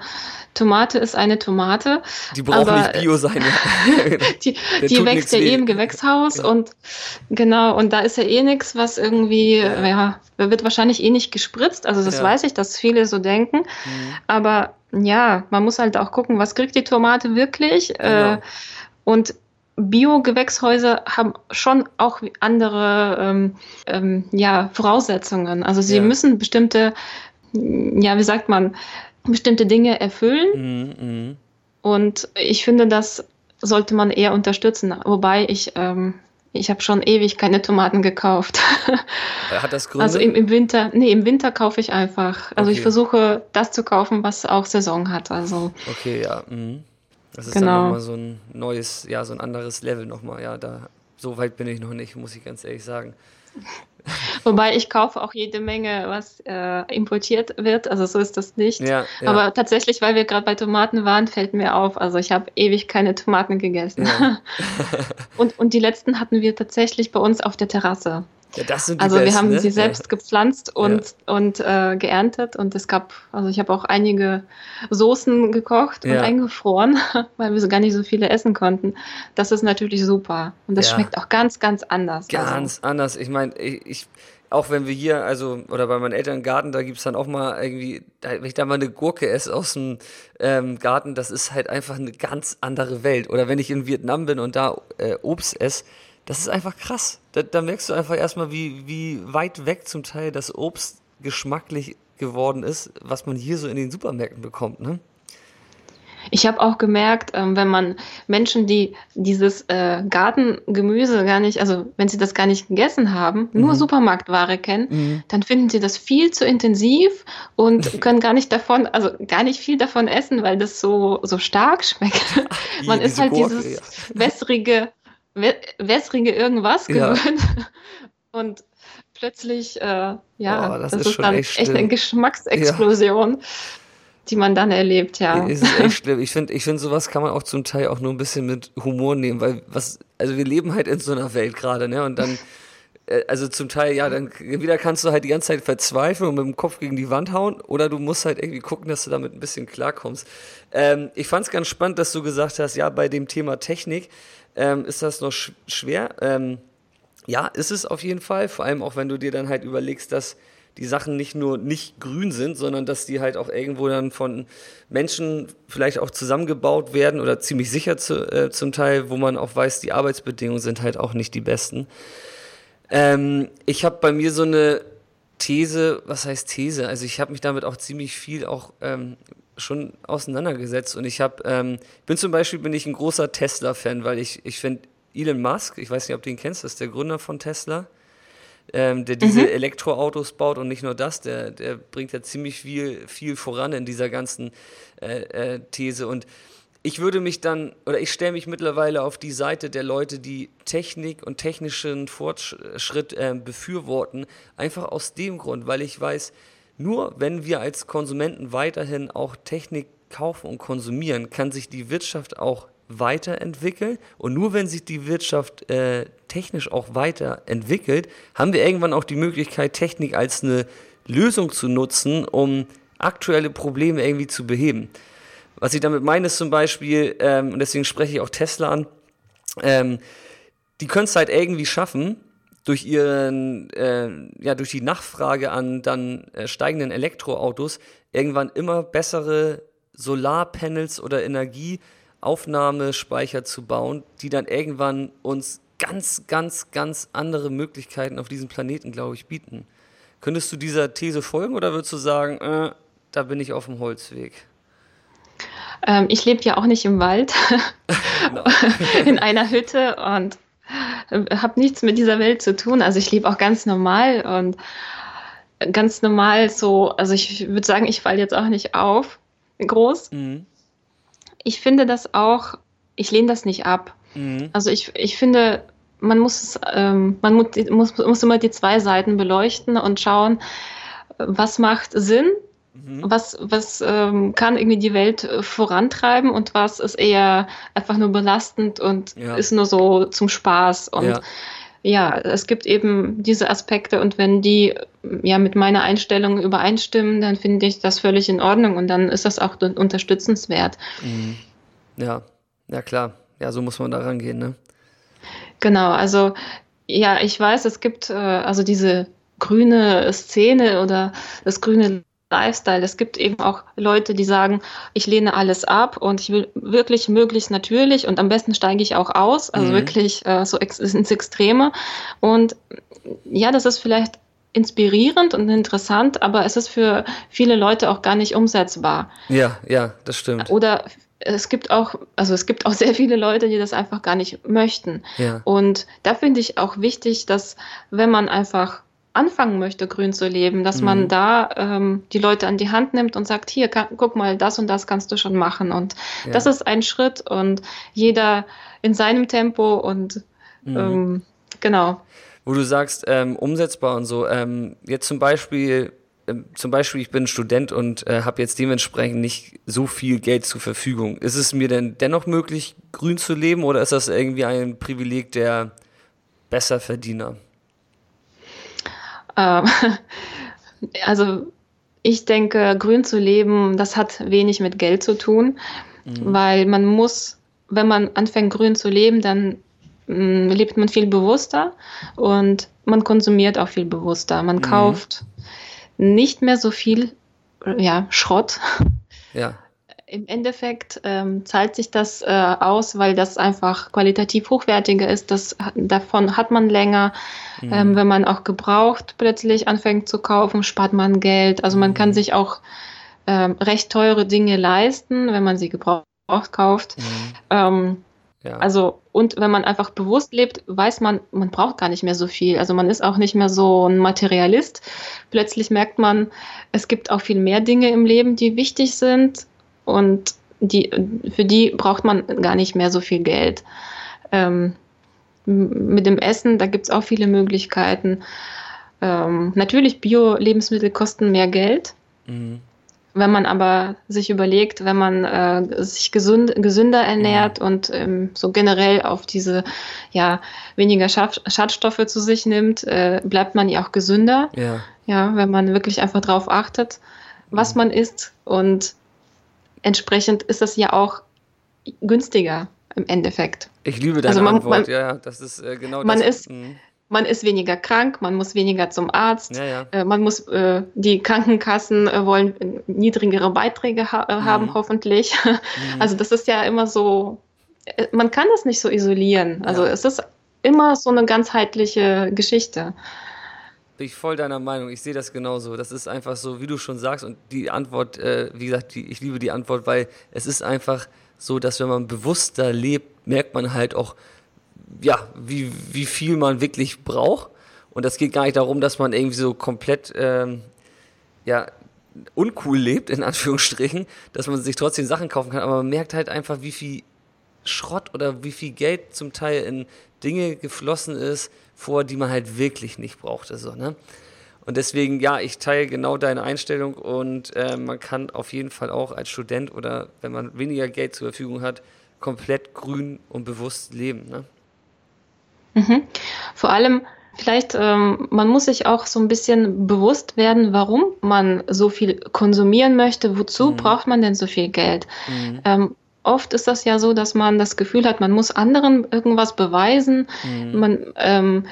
B: Tomate ist eine Tomate.
A: Die braucht aber, nicht Bio sein. Ja.
B: die die wächst ja eh im Gewächshaus ja. und genau, und da ist ja eh nichts, was irgendwie, ja. ja, wird wahrscheinlich eh nicht gespritzt. Also das weiß ich, dass viele so denken. Mhm. Aber ja, man muss halt auch gucken, was kriegt die Tomate wirklich. Äh, genau. Äh, und Bio-Gewächshäuser haben schon auch andere ähm, ähm, ja, Voraussetzungen. Also sie müssen bestimmte ja, wie sagt man, bestimmte Dinge erfüllen. Mhm, mh. Und ich finde, das sollte man eher unterstützen. Wobei ich, ähm, ich habe schon ewig keine Tomaten gekauft.
A: Hat das Gründe?
B: Also im, im Winter, nee, im Winter kaufe ich einfach. Also okay. ich versuche das zu kaufen, was auch Saison hat. Also.
A: Okay, ja. Mhm. Das ist genau. dann nochmal so ein neues, ja, so ein anderes Level nochmal. Ja, da, so weit bin ich noch nicht, muss ich ganz ehrlich sagen.
B: Wobei ich kaufe auch jede Menge, was äh, importiert wird. Also so ist das nicht. Ja, ja. Aber tatsächlich, weil wir gerade bei Tomaten waren, fällt mir auf. Also ich habe ewig keine Tomaten gegessen. Ja. und, und die letzten hatten wir tatsächlich bei uns auf der Terrasse.
A: Ja, das sind
B: die also
A: besten,
B: wir haben
A: ne?
B: sie selbst ja. gepflanzt und, ja. und äh, geerntet und es gab, also ich habe auch einige Soßen gekocht und eingefroren, weil wir so gar nicht so viele essen konnten. Das ist natürlich super und das schmeckt auch ganz, ganz anders.
A: Ganz also. anders. Ich meine, ich, ich, auch wenn wir hier, also, oder bei meinen Eltern im Garten, da gibt es dann auch mal irgendwie, wenn ich da mal eine Gurke esse aus dem ähm, Garten, das ist halt einfach eine ganz andere Welt. Oder wenn ich in Vietnam bin und da äh, Obst esse, das ist einfach krass. Da, da merkst du einfach erstmal, wie, wie weit weg zum Teil das Obst geschmacklich geworden ist, was man hier so in den Supermärkten bekommt, ne?
B: Ich habe auch gemerkt, ähm, wenn man Menschen, die dieses äh, Gartengemüse gar nicht, also wenn sie das gar nicht gegessen haben, mhm. nur Supermarktware kennen, mhm. dann finden sie das viel zu intensiv und können gar nicht davon, also gar nicht viel davon essen, weil das so, so stark schmeckt. man ist halt Gurke, dieses ja. wässrige wässrige irgendwas gewöhnt. Ja. Und plötzlich, äh, ja, oh, das, das, ist, ist dann echt, echt eine Geschmacksexplosion. Ja. Die man dann erlebt, ja.
A: Es ist echt schlimm. Ich finde, ich finde, sowas kann man auch zum Teil auch nur ein bisschen mit Humor nehmen, weil was, also wir leben halt in so einer Welt gerade, ne? Und dann äh, also zum Teil, ja, dann wieder kannst du halt die ganze Zeit verzweifeln und mit dem Kopf gegen die Wand hauen oder du musst halt irgendwie gucken, dass du damit ein bisschen klarkommst. Ähm, ich fand es ganz spannend, dass du gesagt hast, ja, bei dem Thema Technik ähm, ist das noch sch schwer. Ähm, ja, ist es auf jeden Fall, vor allem auch wenn du dir dann halt überlegst, dass die Sachen nicht nur nicht grün sind, sondern dass die halt auch irgendwo dann von Menschen vielleicht auch zusammengebaut werden oder ziemlich sicher zu, äh, zum Teil, wo man auch weiß, die Arbeitsbedingungen sind halt auch nicht die besten. Ähm, ich habe bei mir so eine These, was heißt These? Also ich habe mich damit auch ziemlich viel auch ähm, schon auseinandergesetzt und ich habe, ähm, bin zum Beispiel bin ich ein großer Tesla-Fan, weil ich, ich finde Elon Musk, ich weiß nicht, ob du ihn kennst, das ist der Gründer von Tesla ähm, der diese mhm. Elektroautos baut und nicht nur das, der, der bringt ja ziemlich viel, viel voran in dieser ganzen äh, äh, These. Und ich würde mich dann, oder ich stelle mich mittlerweile auf die Seite der Leute, die Technik und technischen Fortschritt äh, befürworten, einfach aus dem Grund, weil ich weiß, nur wenn wir als Konsumenten weiterhin auch Technik kaufen und konsumieren, kann sich die Wirtschaft auch weiterentwickeln. Und nur wenn sich die Wirtschaft äh, technisch auch weiterentwickelt, haben wir irgendwann auch die Möglichkeit, Technik als eine Lösung zu nutzen, um aktuelle Probleme irgendwie zu beheben. Was ich damit meine, ist zum Beispiel, ähm, und deswegen spreche ich auch Tesla an, ähm, die können es halt irgendwie schaffen, durch ihren, äh, ja, durch die Nachfrage an dann äh, steigenden Elektroautos irgendwann immer bessere Solarpanels oder Energieaufnahmespeicher zu bauen, die dann irgendwann uns ganz, ganz, ganz andere Möglichkeiten auf diesem Planeten, glaube ich, bieten. Könntest du dieser These folgen oder würdest du sagen, äh, da bin ich auf dem Holzweg?
B: Ähm, ich lebe ja auch nicht im Wald, in einer Hütte und habe nichts mit dieser Welt zu tun. Also ich lebe auch ganz normal und ganz normal so, also ich würde sagen, ich falle jetzt auch nicht auf, groß. Mhm. Ich finde das auch, ich lehne das nicht ab. Mhm. Also ich, ich finde, man muss, ähm, man muss, muss, muss immer die zwei Seiten beleuchten und schauen, was macht Sinn. Was, was ähm, kann irgendwie die Welt vorantreiben und was ist eher einfach nur belastend und ja. ist nur so zum Spaß. Und ja. ja. es gibt eben diese Aspekte und wenn die ja mit meiner Einstellung übereinstimmen, dann finde ich das völlig in Ordnung und dann ist das auch unterstützenswert.
A: Mhm. Ja, ja klar. Ja, so muss man da rangehen, ne?
B: Genau, also ja, ich weiß, es gibt äh, also diese grüne Szene oder das grüne Lifestyle. Es gibt eben auch Leute, die sagen, ich lehne alles ab und ich will wirklich möglichst natürlich und am besten steige ich auch aus, also mhm. wirklich äh, so ex ins Extreme. Und ja, das ist vielleicht inspirierend und interessant, aber es ist für viele Leute auch gar nicht umsetzbar.
A: Ja, ja, das stimmt.
B: Oder es gibt auch, also es gibt auch sehr viele Leute, die das einfach gar nicht möchten. Ja. Und da finde ich auch wichtig, dass wenn man einfach anfangen möchte, grün zu leben, dass mhm. man da ähm, die Leute an die Hand nimmt und sagt, hier, kann, guck mal, das und das kannst du schon machen. Und ja. das ist ein Schritt und jeder in seinem Tempo und mhm. ähm, genau.
A: Wo du sagst, ähm, umsetzbar und so, ähm, jetzt zum Beispiel ähm, zum Beispiel, ich bin Student und äh, habe jetzt dementsprechend nicht so viel Geld zur Verfügung. Ist es mir denn dennoch möglich, grün zu leben oder ist das irgendwie ein Privileg der Besserverdiener?
B: Ähm, also ich denke, grün zu leben, das hat wenig mit Geld zu tun, mhm. weil man muss, wenn man anfängt grün zu leben, dann mh, mm, lebt man viel bewusster und man konsumiert auch viel bewusster. Man mhm. kauft nicht mehr so viel ja, Schrott.
A: Ja.
B: Im Endeffekt ähm, zahlt sich das äh, aus, weil das einfach qualitativ hochwertiger ist. Das, davon hat man länger. Mhm. Ähm, wenn man auch gebraucht plötzlich anfängt zu kaufen, spart man Geld. Also man mhm. kann sich auch ähm, recht teure Dinge leisten, wenn man sie gebraucht kauft. Mhm. Ähm, ja. Also, und wenn man einfach bewusst lebt, weiß man, man braucht gar nicht mehr so viel. Also man ist auch nicht mehr so ein Materialist. Plötzlich merkt man, es gibt auch viel mehr Dinge im Leben, die wichtig sind und die, für die braucht man gar nicht mehr so viel Geld. Ähm, mit dem Essen, da gibt es auch viele Möglichkeiten. Ähm, natürlich, Bio-Lebensmittel kosten mehr Geld. Mhm. Wenn man aber sich überlegt, wenn man äh, sich gesund, gesünder ernährt mhm. und ähm, so generell auf diese ja weniger Schad Schadstoffe zu sich nimmt, äh, bleibt man ja auch gesünder. Ja. ja, wenn man wirklich einfach darauf achtet, was mhm. man isst und entsprechend ist das ja auch günstiger im Endeffekt.
A: Ich liebe deine also man, Antwort, man, ja, das ist äh, genau
B: man
A: das.
B: Ist, mhm man ist weniger krank, man muss weniger zum Arzt, ja, ja. Äh, man muss, äh, die Krankenkassen äh, wollen niedrigere Beiträge ha äh, mhm. haben, hoffentlich. Mhm. Also das ist ja immer so, äh, man kann das nicht so isolieren. Also ja. es ist immer so eine ganzheitliche Geschichte.
A: Bin ich voll deiner Meinung. Ich sehe das genauso. Das ist einfach so, wie du schon sagst. Und die Antwort, äh, wie gesagt, die, ich liebe die Antwort, weil es ist einfach so, dass wenn man bewusster lebt, merkt man halt auch, ja, wie, wie viel man wirklich braucht. Und das geht gar nicht darum, dass man irgendwie so komplett, ähm, ja, uncool lebt, in Anführungsstrichen, dass man sich trotzdem Sachen kaufen kann, aber man merkt halt einfach, wie viel Schrott oder wie viel Geld zum Teil in Dinge geflossen ist, vor die man halt wirklich nicht brauchte. So, ne? Und deswegen, ja, ich teile genau deine Einstellung und äh, man kann auf jeden Fall auch als Student oder wenn man weniger Geld zur Verfügung hat, komplett grün und bewusst leben. Ne?
B: Mhm. Vor allem, vielleicht, ähm, man muss sich auch so ein bisschen bewusst werden, warum man so viel konsumieren möchte. Wozu mhm. braucht man denn so viel Geld? Mhm. Ähm, oft ist das ja so, dass man das Gefühl hat, man muss anderen irgendwas beweisen. Mhm. Man, ähm,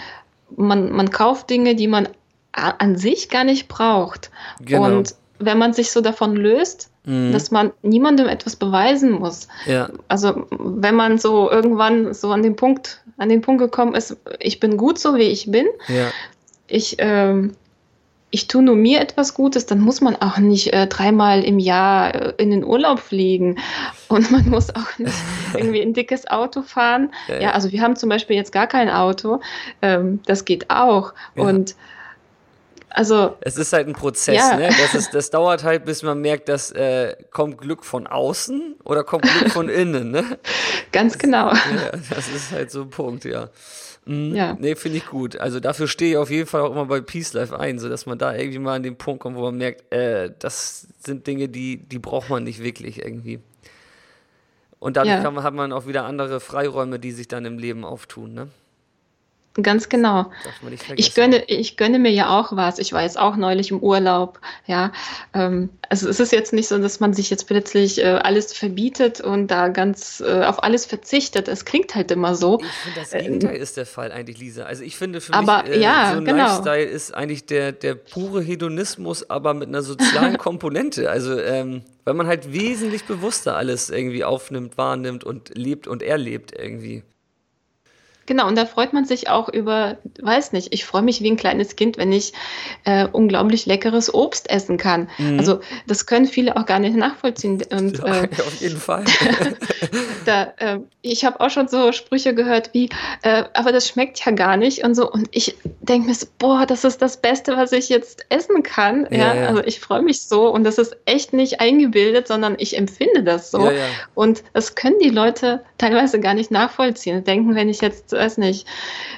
B: man, man kauft Dinge, die man an sich gar nicht braucht. Genau. Und wenn man sich so davon löst, mhm. dass man niemandem etwas beweisen muss. Ja. Also wenn man so irgendwann so an den Punkt, an den Punkt gekommen ist, ich bin gut so wie ich bin, ja. ich, ähm, ich tue nur mir etwas Gutes, dann muss man auch nicht äh, dreimal im Jahr äh, in den Urlaub fliegen und man muss auch nicht irgendwie ein dickes Auto fahren. Ja, ja, also wir haben zum Beispiel jetzt gar kein Auto, ähm, das geht auch. Und also.
A: Es ist halt ein Prozess, ja. ne? Das, ist, das dauert halt, bis man merkt, dass äh, kommt Glück von außen oder kommt Glück von innen, ne?
B: Ganz genau.
A: Das, ja, das ist halt so ein Punkt, ja. Mhm. Ja. Nee, finde ich gut. Also dafür stehe ich auf jeden Fall auch immer bei Peace Life ein, sodass man da irgendwie mal an den Punkt kommt, wo man merkt, äh, das sind Dinge, die, die braucht man nicht wirklich irgendwie. Und dadurch ja. man, hat man auch wieder andere Freiräume, die sich dann im Leben auftun, ne?
B: Ganz genau. Ich gönne, ich gönne mir ja auch was. Ich war jetzt auch neulich im Urlaub. Ja, ähm, also es ist jetzt nicht so, dass man sich jetzt plötzlich äh, alles verbietet und da ganz äh, auf alles verzichtet. Es klingt halt immer so.
A: Ich finde, das Gegenteil äh, ist der Fall eigentlich, Lisa. Also ich finde für
B: aber,
A: mich, äh,
B: ja,
A: so ein
B: genau.
A: Lifestyle ist eigentlich der, der pure Hedonismus, aber mit einer sozialen Komponente. Also ähm, weil man halt wesentlich bewusster alles irgendwie aufnimmt, wahrnimmt und lebt und erlebt irgendwie.
B: Genau, und da freut man sich auch über, weiß nicht, ich freue mich wie ein kleines Kind, wenn ich äh, unglaublich leckeres Obst essen kann. Mhm. Also das können viele auch gar nicht nachvollziehen. Und,
A: äh, auf jeden Fall.
B: da, äh, ich habe auch schon so Sprüche gehört wie, äh, aber das schmeckt ja gar nicht und so. Und ich denke mir so, boah, das ist das Beste, was ich jetzt essen kann. Ja, ja. also ich freue mich so und das ist echt nicht eingebildet, sondern ich empfinde das so. Ja, ja. Und das können die Leute teilweise gar nicht nachvollziehen. Denken, wenn ich jetzt weiß nicht,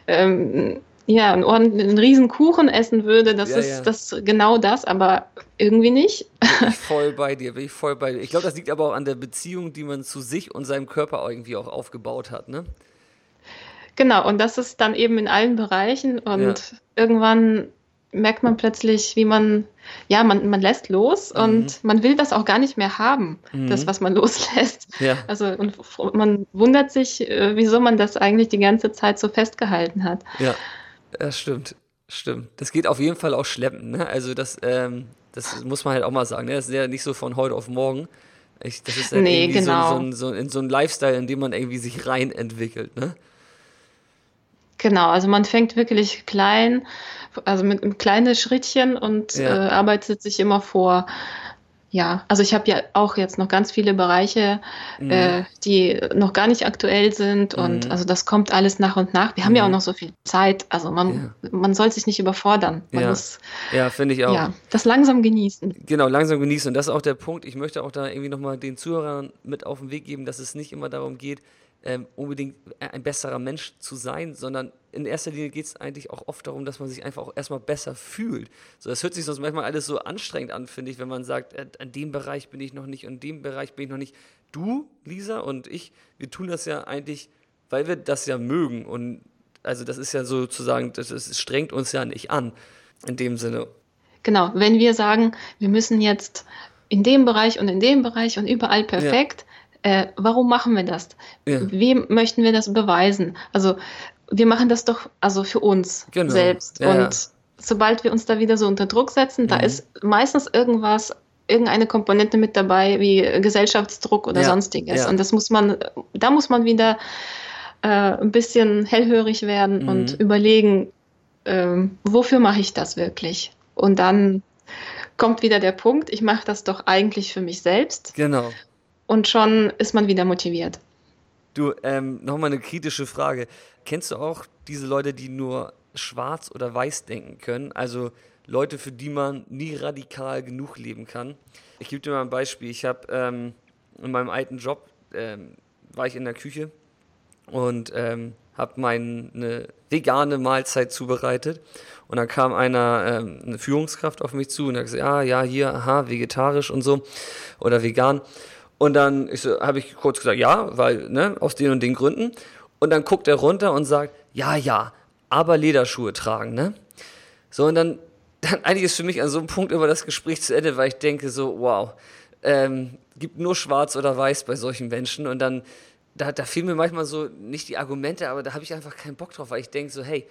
B: ähm, ja, einen, einen riesen Kuchen essen würde, das ja, ist ja. das genau das, aber irgendwie nicht.
A: Bin ich voll bei dir, bin ich voll bei dir. Ich glaube, das liegt aber auch an der Beziehung, die man zu sich und seinem Körper irgendwie auch aufgebaut hat, ne?
B: Genau, und das ist dann eben in allen Bereichen und ja. irgendwann merkt man plötzlich, wie man, ja, man, man lässt los mhm. und man will das auch gar nicht mehr haben, mhm. das, was man loslässt. Ja. Also und man wundert sich, äh, wieso man das eigentlich die ganze Zeit so festgehalten hat.
A: Ja, das stimmt. Stimmt. Das geht auf jeden Fall auch schleppen. Ne? Also das, ähm, das muss man halt auch mal sagen. Ne? Das ist ja nicht so von heute auf morgen. Ich, das ist halt
B: nee, genau.
A: so, so, so, in so ein Lifestyle, in dem man irgendwie sich rein entwickelt. Ne?
B: Genau, also man fängt wirklich klein also mit, mit kleinen Schrittchen und ja. äh, arbeitet sich immer vor. Ja, also ich habe ja auch jetzt noch ganz viele Bereiche, mhm. äh, die noch gar nicht aktuell sind und mhm. also das kommt alles nach und nach. Wir haben ja auch mhm. noch so viel Zeit, also man, ja. man soll sich nicht überfordern. Man
A: ja,
B: muss,
A: ja finde ich auch. Ja,
B: das langsam genießen.
A: Genau, langsam genießen und das ist auch der Punkt. Ich möchte auch da irgendwie nochmal den Zuhörern mit auf den Weg geben, dass es nicht immer darum geht, ähm, unbedingt ein besserer Mensch zu sein, sondern in erster Linie geht es eigentlich auch oft darum, dass man sich einfach auch erstmal besser fühlt. So, das hört sich sonst manchmal alles so anstrengend an, finde ich, wenn man sagt, äh, in dem Bereich bin ich noch nicht, in dem Bereich bin ich noch nicht. Du, Lisa und ich, wir tun das ja eigentlich, weil wir das ja mögen. Und also das ist ja sozusagen, das, das strengt uns ja nicht an, in dem Sinne.
B: Genau, wenn wir sagen, wir müssen jetzt in dem Bereich und in dem Bereich und überall perfekt, ja. Äh, warum machen wir das? Ja. Wem möchten wir das beweisen? Also wir machen das doch also für uns genau. selbst. Ja, und sobald wir uns da wieder so unter Druck setzen, mhm. da ist meistens irgendwas irgendeine Komponente mit dabei, wie Gesellschaftsdruck oder sonstiges. Und das muss man, da muss man wieder äh, ein bisschen hellhörig werden mhm. und überlegen, äh, wofür mache ich das wirklich? Und dann kommt wieder der Punkt, ich mache das doch eigentlich für mich selbst.
A: Genau.
B: Und schon ist man wieder motiviert.
A: Du, ähm, nochmal eine kritische Frage. Kennst du auch diese Leute, die nur schwarz oder weiß denken können? Also Leute, für die man nie radikal genug leben kann. Ich gebe dir mal ein Beispiel. Ich habe ähm, in meinem alten Job, ähm, war ich in der Küche und ähm, habe meine vegane Mahlzeit zubereitet. Und dann kam einer, ähm, eine Führungskraft auf mich zu und hat gesagt, ja, ja, hier, aha, vegetarisch und so oder vegan. Und dann so, habe ich kurz gesagt, ja, weil, ne, aus den und den Gründen. Und dann guckt er runter und sagt, ja, ja, aber Lederschuhe tragen, ne? So, und dann, dann eigentlich ist für mich an so einem Punkt immer das Gespräch zu Ende, weil ich denke so, wow, ähm, gibt nur schwarz oder weiß bei solchen Menschen. Und dann da, da fehlen mir manchmal so nicht die Argumente, aber da habe ich einfach keinen Bock drauf, weil ich denke so, hey,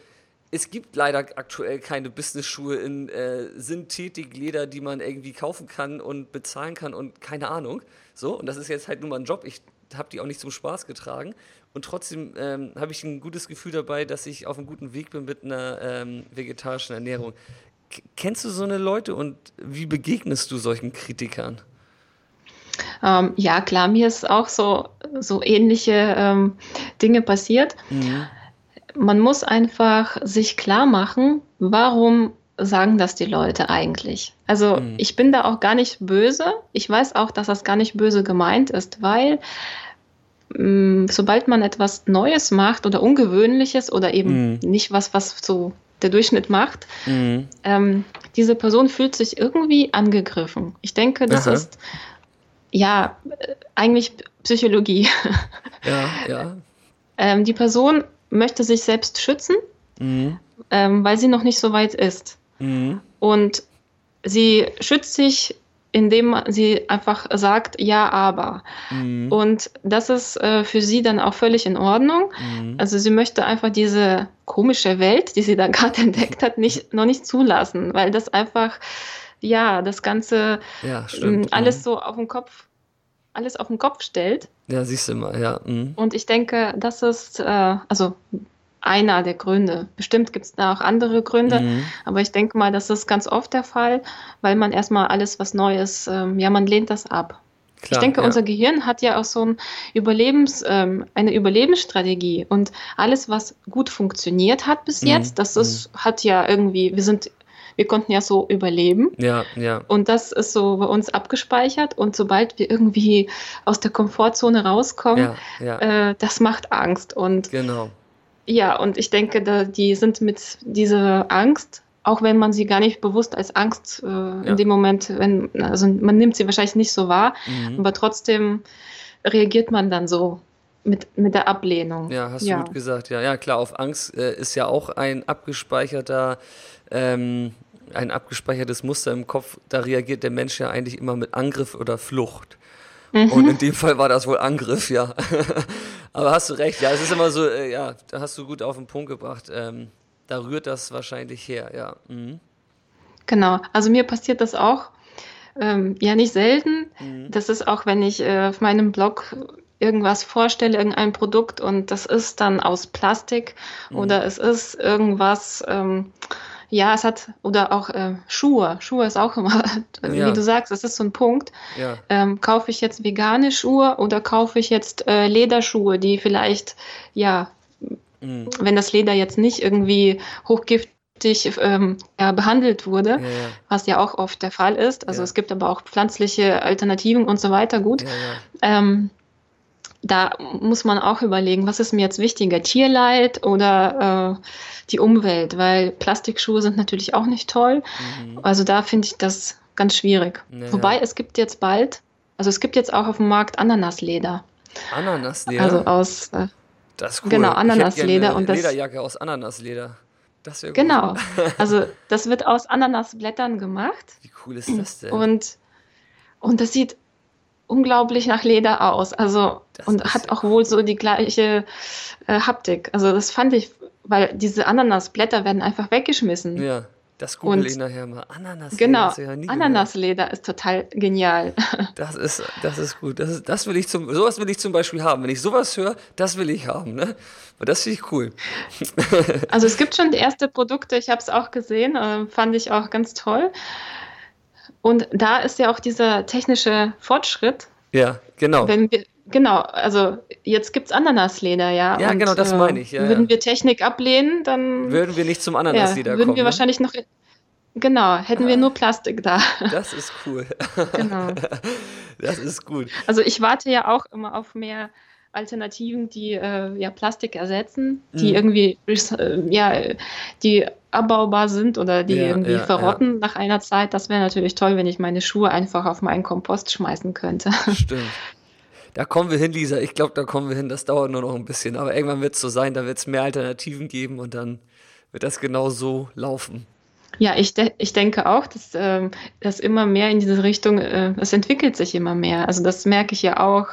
A: es gibt leider aktuell keine Business-Schuhe in äh, Synthetikleder, die man irgendwie kaufen kann und bezahlen kann und keine Ahnung. So, und das ist jetzt halt nur mal ein Job. Ich habe die auch nicht zum Spaß getragen. Und trotzdem ähm, habe ich ein gutes Gefühl dabei, dass ich auf einem guten Weg bin mit einer ähm, vegetarischen Ernährung. K kennst du so eine Leute und wie begegnest du solchen Kritikern?
B: Ähm, ja, klar, mir ist auch so, so ähnliche ähm, Dinge passiert. Mhm. Man muss einfach sich klar machen, warum sagen das die Leute eigentlich? Also mhm. ich bin da auch gar nicht böse. Ich weiß auch, dass das gar nicht böse gemeint ist, weil mh, mm, sobald man etwas Neues macht oder Ungewöhnliches oder eben mhm. nicht was, was so der Durchschnitt macht, mhm. ähm, diese Person fühlt sich irgendwie angegriffen. Ich denke, das Aha. ist ja, eigentlich Psychologie.
A: Ja, ja.
B: ähm, die Person möchte sich selbst schützen, mhm. ähm, weil sie noch nicht so weit ist. Mhm. Und sie schützt sich, indem sie einfach sagt, ja, aber. Mhm. Und das ist äh, für sie dann auch völlig in Ordnung. Mhm. Also sie möchte einfach diese komische Welt, die sie da gerade entdeckt hat, nicht, noch nicht zulassen, weil das einfach ja, das Ganze ja, ähm, alles mhm. so auf den Kopf, alles auf den Kopf stellt.
A: Ja, siehst du mal, ja.
B: Mhm. Und ich denke, das ist, äh, also einer der Gründe. Bestimmt gibt es da auch andere Gründe, mhm. aber ich denke mal, das ist ganz oft der Fall, weil man erstmal alles, was Neues, ähm, ja, man lehnt das ab. Klar, ich denke, ja. unser Gehirn hat ja auch so ein Überlebens, ähm, eine Überlebensstrategie und alles, was gut funktioniert hat bis mhm. jetzt, das ist, mhm. hat ja irgendwie, wir sind wir konnten ja so überleben.
A: Ja, ja.
B: Und das ist so bei uns abgespeichert. Und sobald wir irgendwie aus der Komfortzone rauskommen, ja, ja. Äh, das macht Angst. Und
A: genau.
B: Ja, und ich denke, da, die sind mit dieser Angst, auch wenn man sie gar nicht bewusst als Angst äh, ja. in dem Moment, wenn, also man nimmt sie wahrscheinlich nicht so wahr, mhm. aber trotzdem reagiert man dann so mit, mit der Ablehnung.
A: Ja, hast ja. du gut gesagt. Ja, ja klar, auf Angst äh, ist ja auch ein abgespeicherter ähm, ein abgespeichertes Muster im Kopf, da reagiert der Mensch ja eigentlich immer mit Angriff oder Flucht. Mhm. Und in dem Fall war das wohl Angriff, ja. Aber hast du recht, ja, es ist immer so, äh, ja, da hast du gut auf den Punkt gebracht. Ähm, da rührt das wahrscheinlich her, ja. Mhm.
B: Genau, also mir passiert das auch. Ähm, ja, nicht selten. Mhm. Das ist auch, wenn ich äh, auf meinem Blog irgendwas vorstelle, irgendein Produkt und das ist dann aus Plastik mhm. oder es ist irgendwas. Ähm, ja, es hat, oder auch äh, Schuhe. Schuhe ist auch immer, ja. wie du sagst, das ist so ein Punkt. Ja. Ähm, kaufe ich jetzt vegane Schuhe oder kaufe ich jetzt äh, Lederschuhe, die vielleicht, ja, mhm. wenn das Leder jetzt nicht irgendwie hochgiftig ähm, ja, behandelt wurde, ja, ja. was ja auch oft der Fall ist. Also es gibt aber auch pflanzliche Alternativen und so weiter, gut. Ähm, da muss man auch überlegen, was ist mir jetzt wichtiger, Tierleid oder äh, die Umwelt, weil Plastikschuhe sind natürlich auch nicht toll. Mhm. Also da finde ich das ganz schwierig. Naja. Wobei es gibt jetzt bald, also es gibt jetzt auch auf dem Markt Ananasleder.
A: Ananasleder?
B: Also aus. Äh,
A: das ist cool.
B: Genau, Ananasleder.
A: und das, Lederjacke aus Ananasleder.
B: Das wäre Genau. also das wird aus Ananasblättern gemacht.
A: Wie cool ist das denn?
B: Und, und das sieht unglaublich nach Leder aus. Also das und hat auch wohl so die gleiche äh, Haptik. Also das fand ich, weil diese Ananasblätter werden einfach weggeschmissen.
A: Ja. Das google ich nachher mal. Ananasleder.
B: Genau. Ja Ananasleder ist total genial.
A: Das ist, das ist gut. Das, ist, das will ich zum, sowas will ich zum Beispiel haben. Wenn ich sowas höre, das will ich haben. Ne? Das finde ich cool.
B: Also es gibt schon erste Produkte, ich habe es auch gesehen, äh, fand ich auch ganz toll. Und da ist ja auch dieser technische Fortschritt.
A: Ja, genau.
B: Wenn wir, genau, also jetzt gibt es Ananasleder, ja.
A: Ja, und, genau, das meine ich. Ja,
B: würden
A: ja.
B: wir Technik ablehnen, dann.
A: Würden wir nicht zum Ananasleder ja,
B: würden
A: kommen. Würden
B: wir ne? wahrscheinlich noch. Genau, hätten wir nur Plastik da.
A: Das ist cool. Genau. Das ist gut.
B: Also ich warte ja auch immer auf mehr Alternativen, die äh, ja Plastik ersetzen, die mhm. irgendwie äh, ja die abbaubar sind oder die ja, irgendwie ja, verrotten ja. nach einer Zeit. Das wäre natürlich toll, wenn ich meine Schuhe einfach auf meinen Kompost schmeißen könnte.
A: Stimmt. Da kommen wir hin, Lisa. Ich glaube, da kommen wir hin. Das dauert nur noch ein bisschen. Aber irgendwann wird es so sein, da wird es mehr Alternativen geben und dann wird das genau so laufen.
B: Ja, ich, de ich denke auch, dass ähm, das immer mehr in diese Richtung, äh, es entwickelt sich immer mehr. Also das merke ich ja auch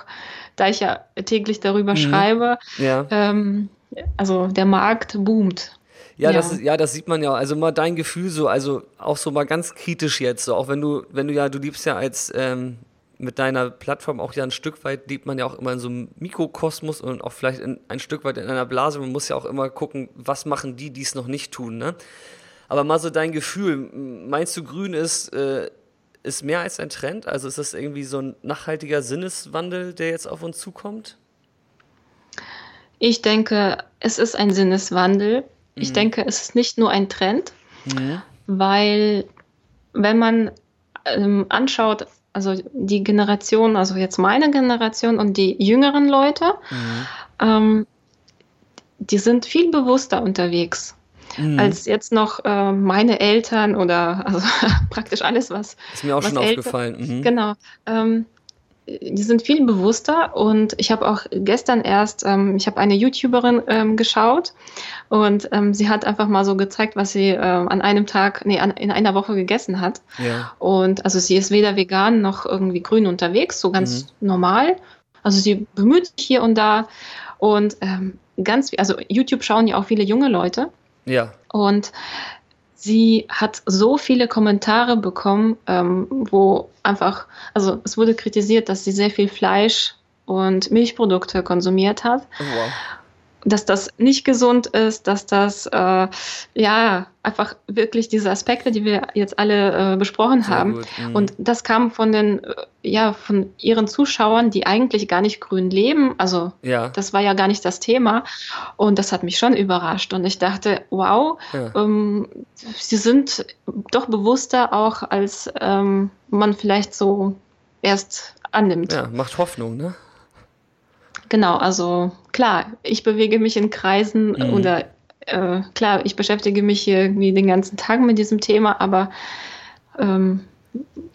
B: da ich ja täglich darüber mhm. schreibe. Ja. Ähm, also der Markt boomt.
A: Ja, ja, Das ist, ja, das sieht man ja. Also mal dein Gefühl so, also auch so mal ganz kritisch jetzt, so auch wenn du, wenn du ja, du liebst ja als ähm, mit deiner Plattform auch ja ein Stück weit lebt man ja auch immer in so einem Mikrokosmos und auch vielleicht in, ein Stück weit in einer Blase. Man muss ja auch immer gucken, was machen die, die es noch nicht tun. Ne? Aber mal so dein Gefühl, meinst du, Grün ist äh, ist mehr als ein Trend? Also ist das irgendwie so ein nachhaltiger Sinneswandel, der jetzt auf uns zukommt?
B: Ich denke, es ist ein Sinneswandel. Mhm. Ich denke, es ist nicht nur ein Trend, mhm. weil wenn man ähm, anschaut, also die Generation, also jetzt meine Generation und die jüngeren Leute, mhm. ähm, die sind viel bewusster unterwegs mhm. als jetzt noch äh, meine Eltern oder also praktisch alles, was.
A: Ist mir auch schon Eltern, aufgefallen.
B: Mhm. Genau. Ähm, die sind viel bewusster und ich habe auch gestern erst, ähm, ich habe eine YouTuberin ähm, geschaut und ähm, sie hat einfach mal so gezeigt, was sie äh, an einem Tag, nee, an, in einer Woche gegessen hat. Ja. Und also sie ist weder vegan noch irgendwie grün unterwegs, so ganz mhm. normal. Also sie bemüht sich hier und da und ähm, ganz, also YouTube schauen ja auch viele junge Leute
A: ja.
B: Und sie hat so viele Kommentare bekommen, ähm, wo einfach, also es wurde kritisiert, dass sie sehr viel Fleisch und Milchprodukte konsumiert hat. Wow dass das nicht gesund ist, dass das äh, ja einfach wirklich diese Aspekte, die wir jetzt alle äh, besprochen Sehr haben. Mhm. Und das kam von den äh, ja von ihren Zuschauern, die eigentlich gar nicht grün leben. Also ja. das war ja gar nicht das Thema. Und das hat mich schon überrascht. Und ich dachte, wow, ja. ähm, sie sind doch bewusster auch als ähm, man vielleicht so erst annimmt.
A: Ja, macht Hoffnung, ne?
B: Genau, also klar, ich bewege mich in Kreisen mhm. oder äh, klar, ich beschäftige mich hier irgendwie den ganzen Tag mit diesem Thema, aber ähm,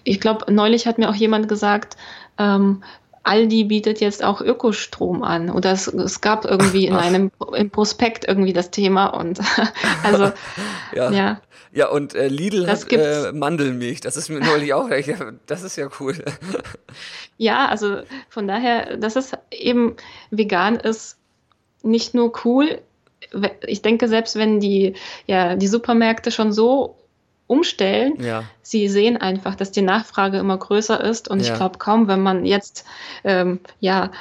B: ich glaube, neulich hat mir auch jemand gesagt, ähm, Aldi bietet jetzt auch Ökostrom an. Oder es, es gab irgendwie in einem im Prospekt irgendwie das Thema und also
A: ja. ja. Ja, und äh, Lidl das hat äh, Mandelmilch. Das ist mir neulich auch recht. Das ist ja cool.
B: Ja, also von daher, dass es eben vegan ist, nicht nur cool. Ich denke, selbst wenn die, ja, die Supermärkte schon so umstellen. Ja. Sie sehen einfach, dass die Nachfrage immer größer ist. Und ja. ich glaube kaum, wenn man jetzt ähm, ja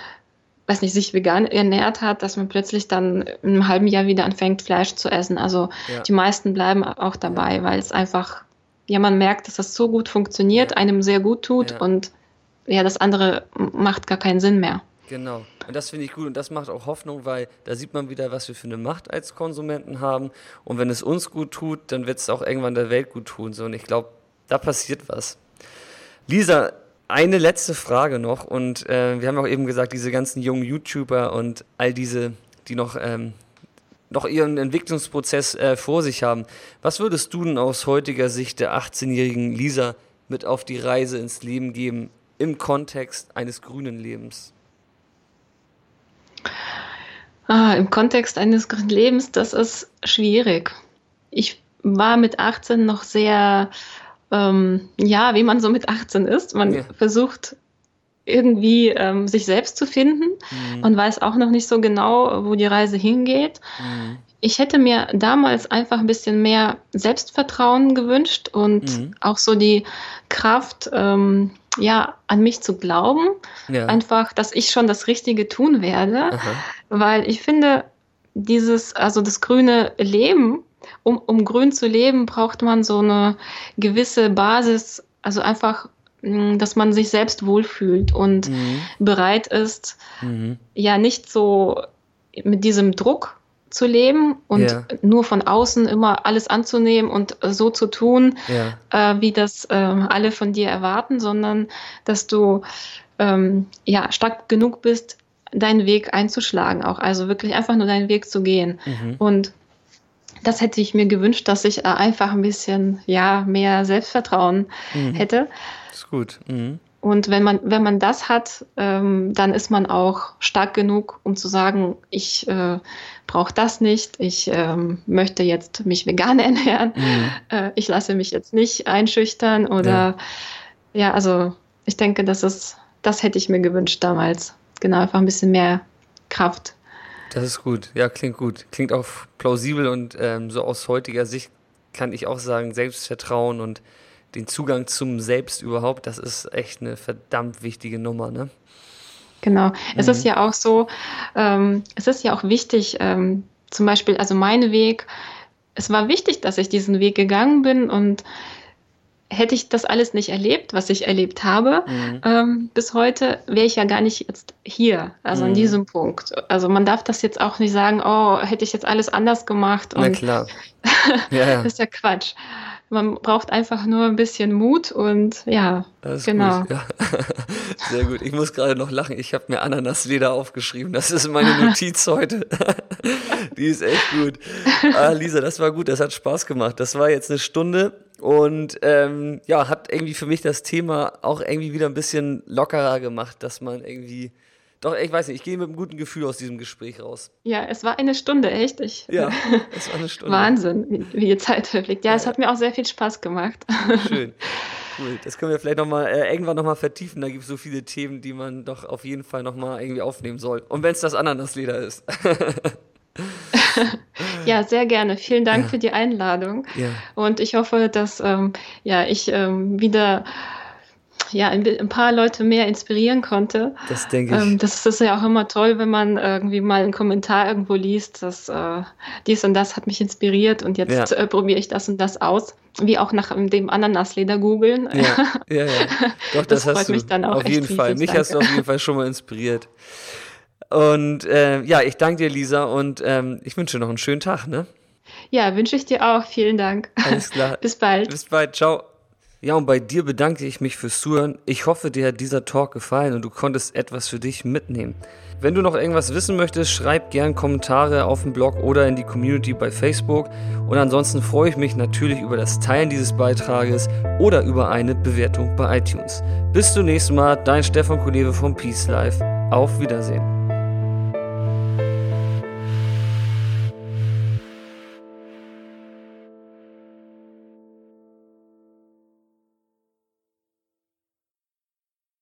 B: weiß nicht, sich vegan ernährt hat, dass man plötzlich dann in einem halben Jahr wieder anfängt, Fleisch zu essen. Also ja. die meisten bleiben auch dabei, weil es einfach, ja, man merkt, dass das so gut funktioniert, einem sehr gut tut und ja, das andere macht gar keinen Sinn mehr.
A: Genau. Und das finde ich gut und das macht auch Hoffnung, weil da sieht man wieder, was wir für eine Macht als Konsumenten haben. Und wenn es uns gut tut, dann wird es auch irgendwann der Welt gut tun. So, und ich glaube, da passiert was. Lisa, eine letzte Frage noch und äh, wir haben auch eben gesagt, diese ganzen jungen YouTuber und all diese, die noch, ähm, noch ihren Entwicklungsprozess äh, vor sich haben. Was würdest du denn aus heutiger Sicht der 18-jährigen Lisa mit auf die Reise ins Leben geben im Kontext eines grünen Lebens?
B: Ah, Im Kontext eines grünen Lebens, das ist schwierig. Ich war mit 18 noch sehr ähm, ja, wie man so mit 18 ist. Man ja. versucht irgendwie ähm, sich selbst zu finden mhm. und weiß auch noch nicht so genau, wo die Reise hingeht. Mhm. Ich hätte mir damals einfach ein bisschen mehr Selbstvertrauen gewünscht und mhm. auch so die Kraft, ähm, ja, an mich zu glauben. Ja. Einfach, dass ich schon das Richtige tun werde. Aha. Weil ich finde, dieses, also das grüne Leben, um, um grün zu leben, braucht man so eine gewisse Basis, also einfach, mm, dass man sich selbst wohlfühlt und mhm. bereit ist, mhm. ja nicht so mit diesem Druck zu leben und ja. nur von außen immer alles anzunehmen und so zu tun, ja. äh, wie das äh, alle von dir erwarten, sondern dass du ähm, ja stark genug bist, deinen Weg einzuschlagen, auch also wirklich einfach nur deinen Weg zu gehen. Mhm. Und das hätte ich mir gewünscht, dass ich einfach ein bisschen ja, mehr Selbstvertrauen mhm. hätte.
A: Das ist gut. Mhm.
B: Und wenn man, wenn man das hat, ähm, dann ist man auch stark genug, um zu sagen, ich äh, brauche das nicht, ich ähm, möchte jetzt mich vegan ernähren, mhm. äh, ich lasse mich jetzt nicht einschüchtern oder ja. ja, also ich denke, das ist, das hätte ich mir gewünscht damals. Genau, einfach ein bisschen mehr Kraft.
A: Das ist gut, ja, klingt gut. Klingt auch plausibel und ähm, so aus heutiger Sicht kann ich auch sagen, Selbstvertrauen und den Zugang zum Selbst überhaupt, das ist echt eine verdammt wichtige Nummer, ne?
B: Genau. Mhm. Es ist ja auch so, ähm, es ist ja auch wichtig, ähm, zum Beispiel, also mein Weg, es war wichtig, dass ich diesen Weg gegangen bin und hätte ich das alles nicht erlebt, was ich erlebt habe, mhm. ähm, bis heute, wäre ich ja gar nicht jetzt hier, also mhm. an diesem Punkt. Also man darf das jetzt auch nicht sagen, oh, hätte ich jetzt alles anders gemacht.
A: Na klar.
B: ja, ja. das ist ja Quatsch. Man braucht einfach nur ein bisschen Mut und ja, genau.
A: Gut, ja. Sehr gut. Ich muss gerade noch lachen. Ich habe mir Ananasleder aufgeschrieben. Das ist meine Notiz heute. Die ist echt gut. Ah, Lisa, das war gut. Das hat Spaß gemacht. Das war jetzt eine Stunde und ähm, ja, hat irgendwie für mich das Thema auch irgendwie wieder ein bisschen lockerer gemacht, dass man irgendwie. Doch, ich weiß nicht, ich gehe mit einem guten Gefühl aus diesem Gespräch raus.
B: Ja, es war eine Stunde, echt. Ich,
A: ja, es war eine Stunde.
B: Wahnsinn, wie, wie die Zeit verfliegt. Ja, ja, es hat mir auch sehr viel Spaß gemacht.
A: Schön. Cool. Das können wir vielleicht noch mal, äh, irgendwann nochmal vertiefen. Da gibt es so viele Themen, die man doch auf jeden Fall nochmal irgendwie aufnehmen soll. Und wenn es das Ananasleder ist.
B: ja, sehr gerne. Vielen Dank ja. für die Einladung. Ja. Und ich hoffe, dass ähm, ja, ich ähm, wieder ja, ein, ein, paar Leute mehr inspirieren konnte.
A: Das denke ich.
B: Ähm, das ist ja auch immer toll, wenn man irgendwie mal einen Kommentar irgendwo liest, dass äh, dies und das hat mich inspiriert und jetzt ja. äh, probiere ich das und das aus. Wie auch nach dem Ananasleder googeln.
A: Ja, ja, ja. Doch, das, das freut mich dann auch. Auf jeden Fall. Mich danke. hast du auf jeden Fall schon mal inspiriert. Und äh, ja, ich danke dir, Lisa, und ähm, ich wünsche noch einen schönen Tag, ne?
B: Ja, wünsche ich dir auch. Vielen Dank.
A: Alles klar.
B: Bis bald.
A: Bis bald. Ciao. Ja, und bei dir bedanke ich mich fürs Zuhören. Ich hoffe, dir hat dieser Talk gefallen und du konntest etwas für dich mitnehmen. Wenn du noch irgendwas wissen möchtest, schreib gern Kommentare auf dem Blog oder in die Community bei Facebook. Und ansonsten freue ich mich natürlich über das Teilen dieses Beitrages oder über eine Bewertung bei iTunes. Bis zum nächsten Mal, dein Stefan Kulewe vom Peace Life. Auf Wiedersehen.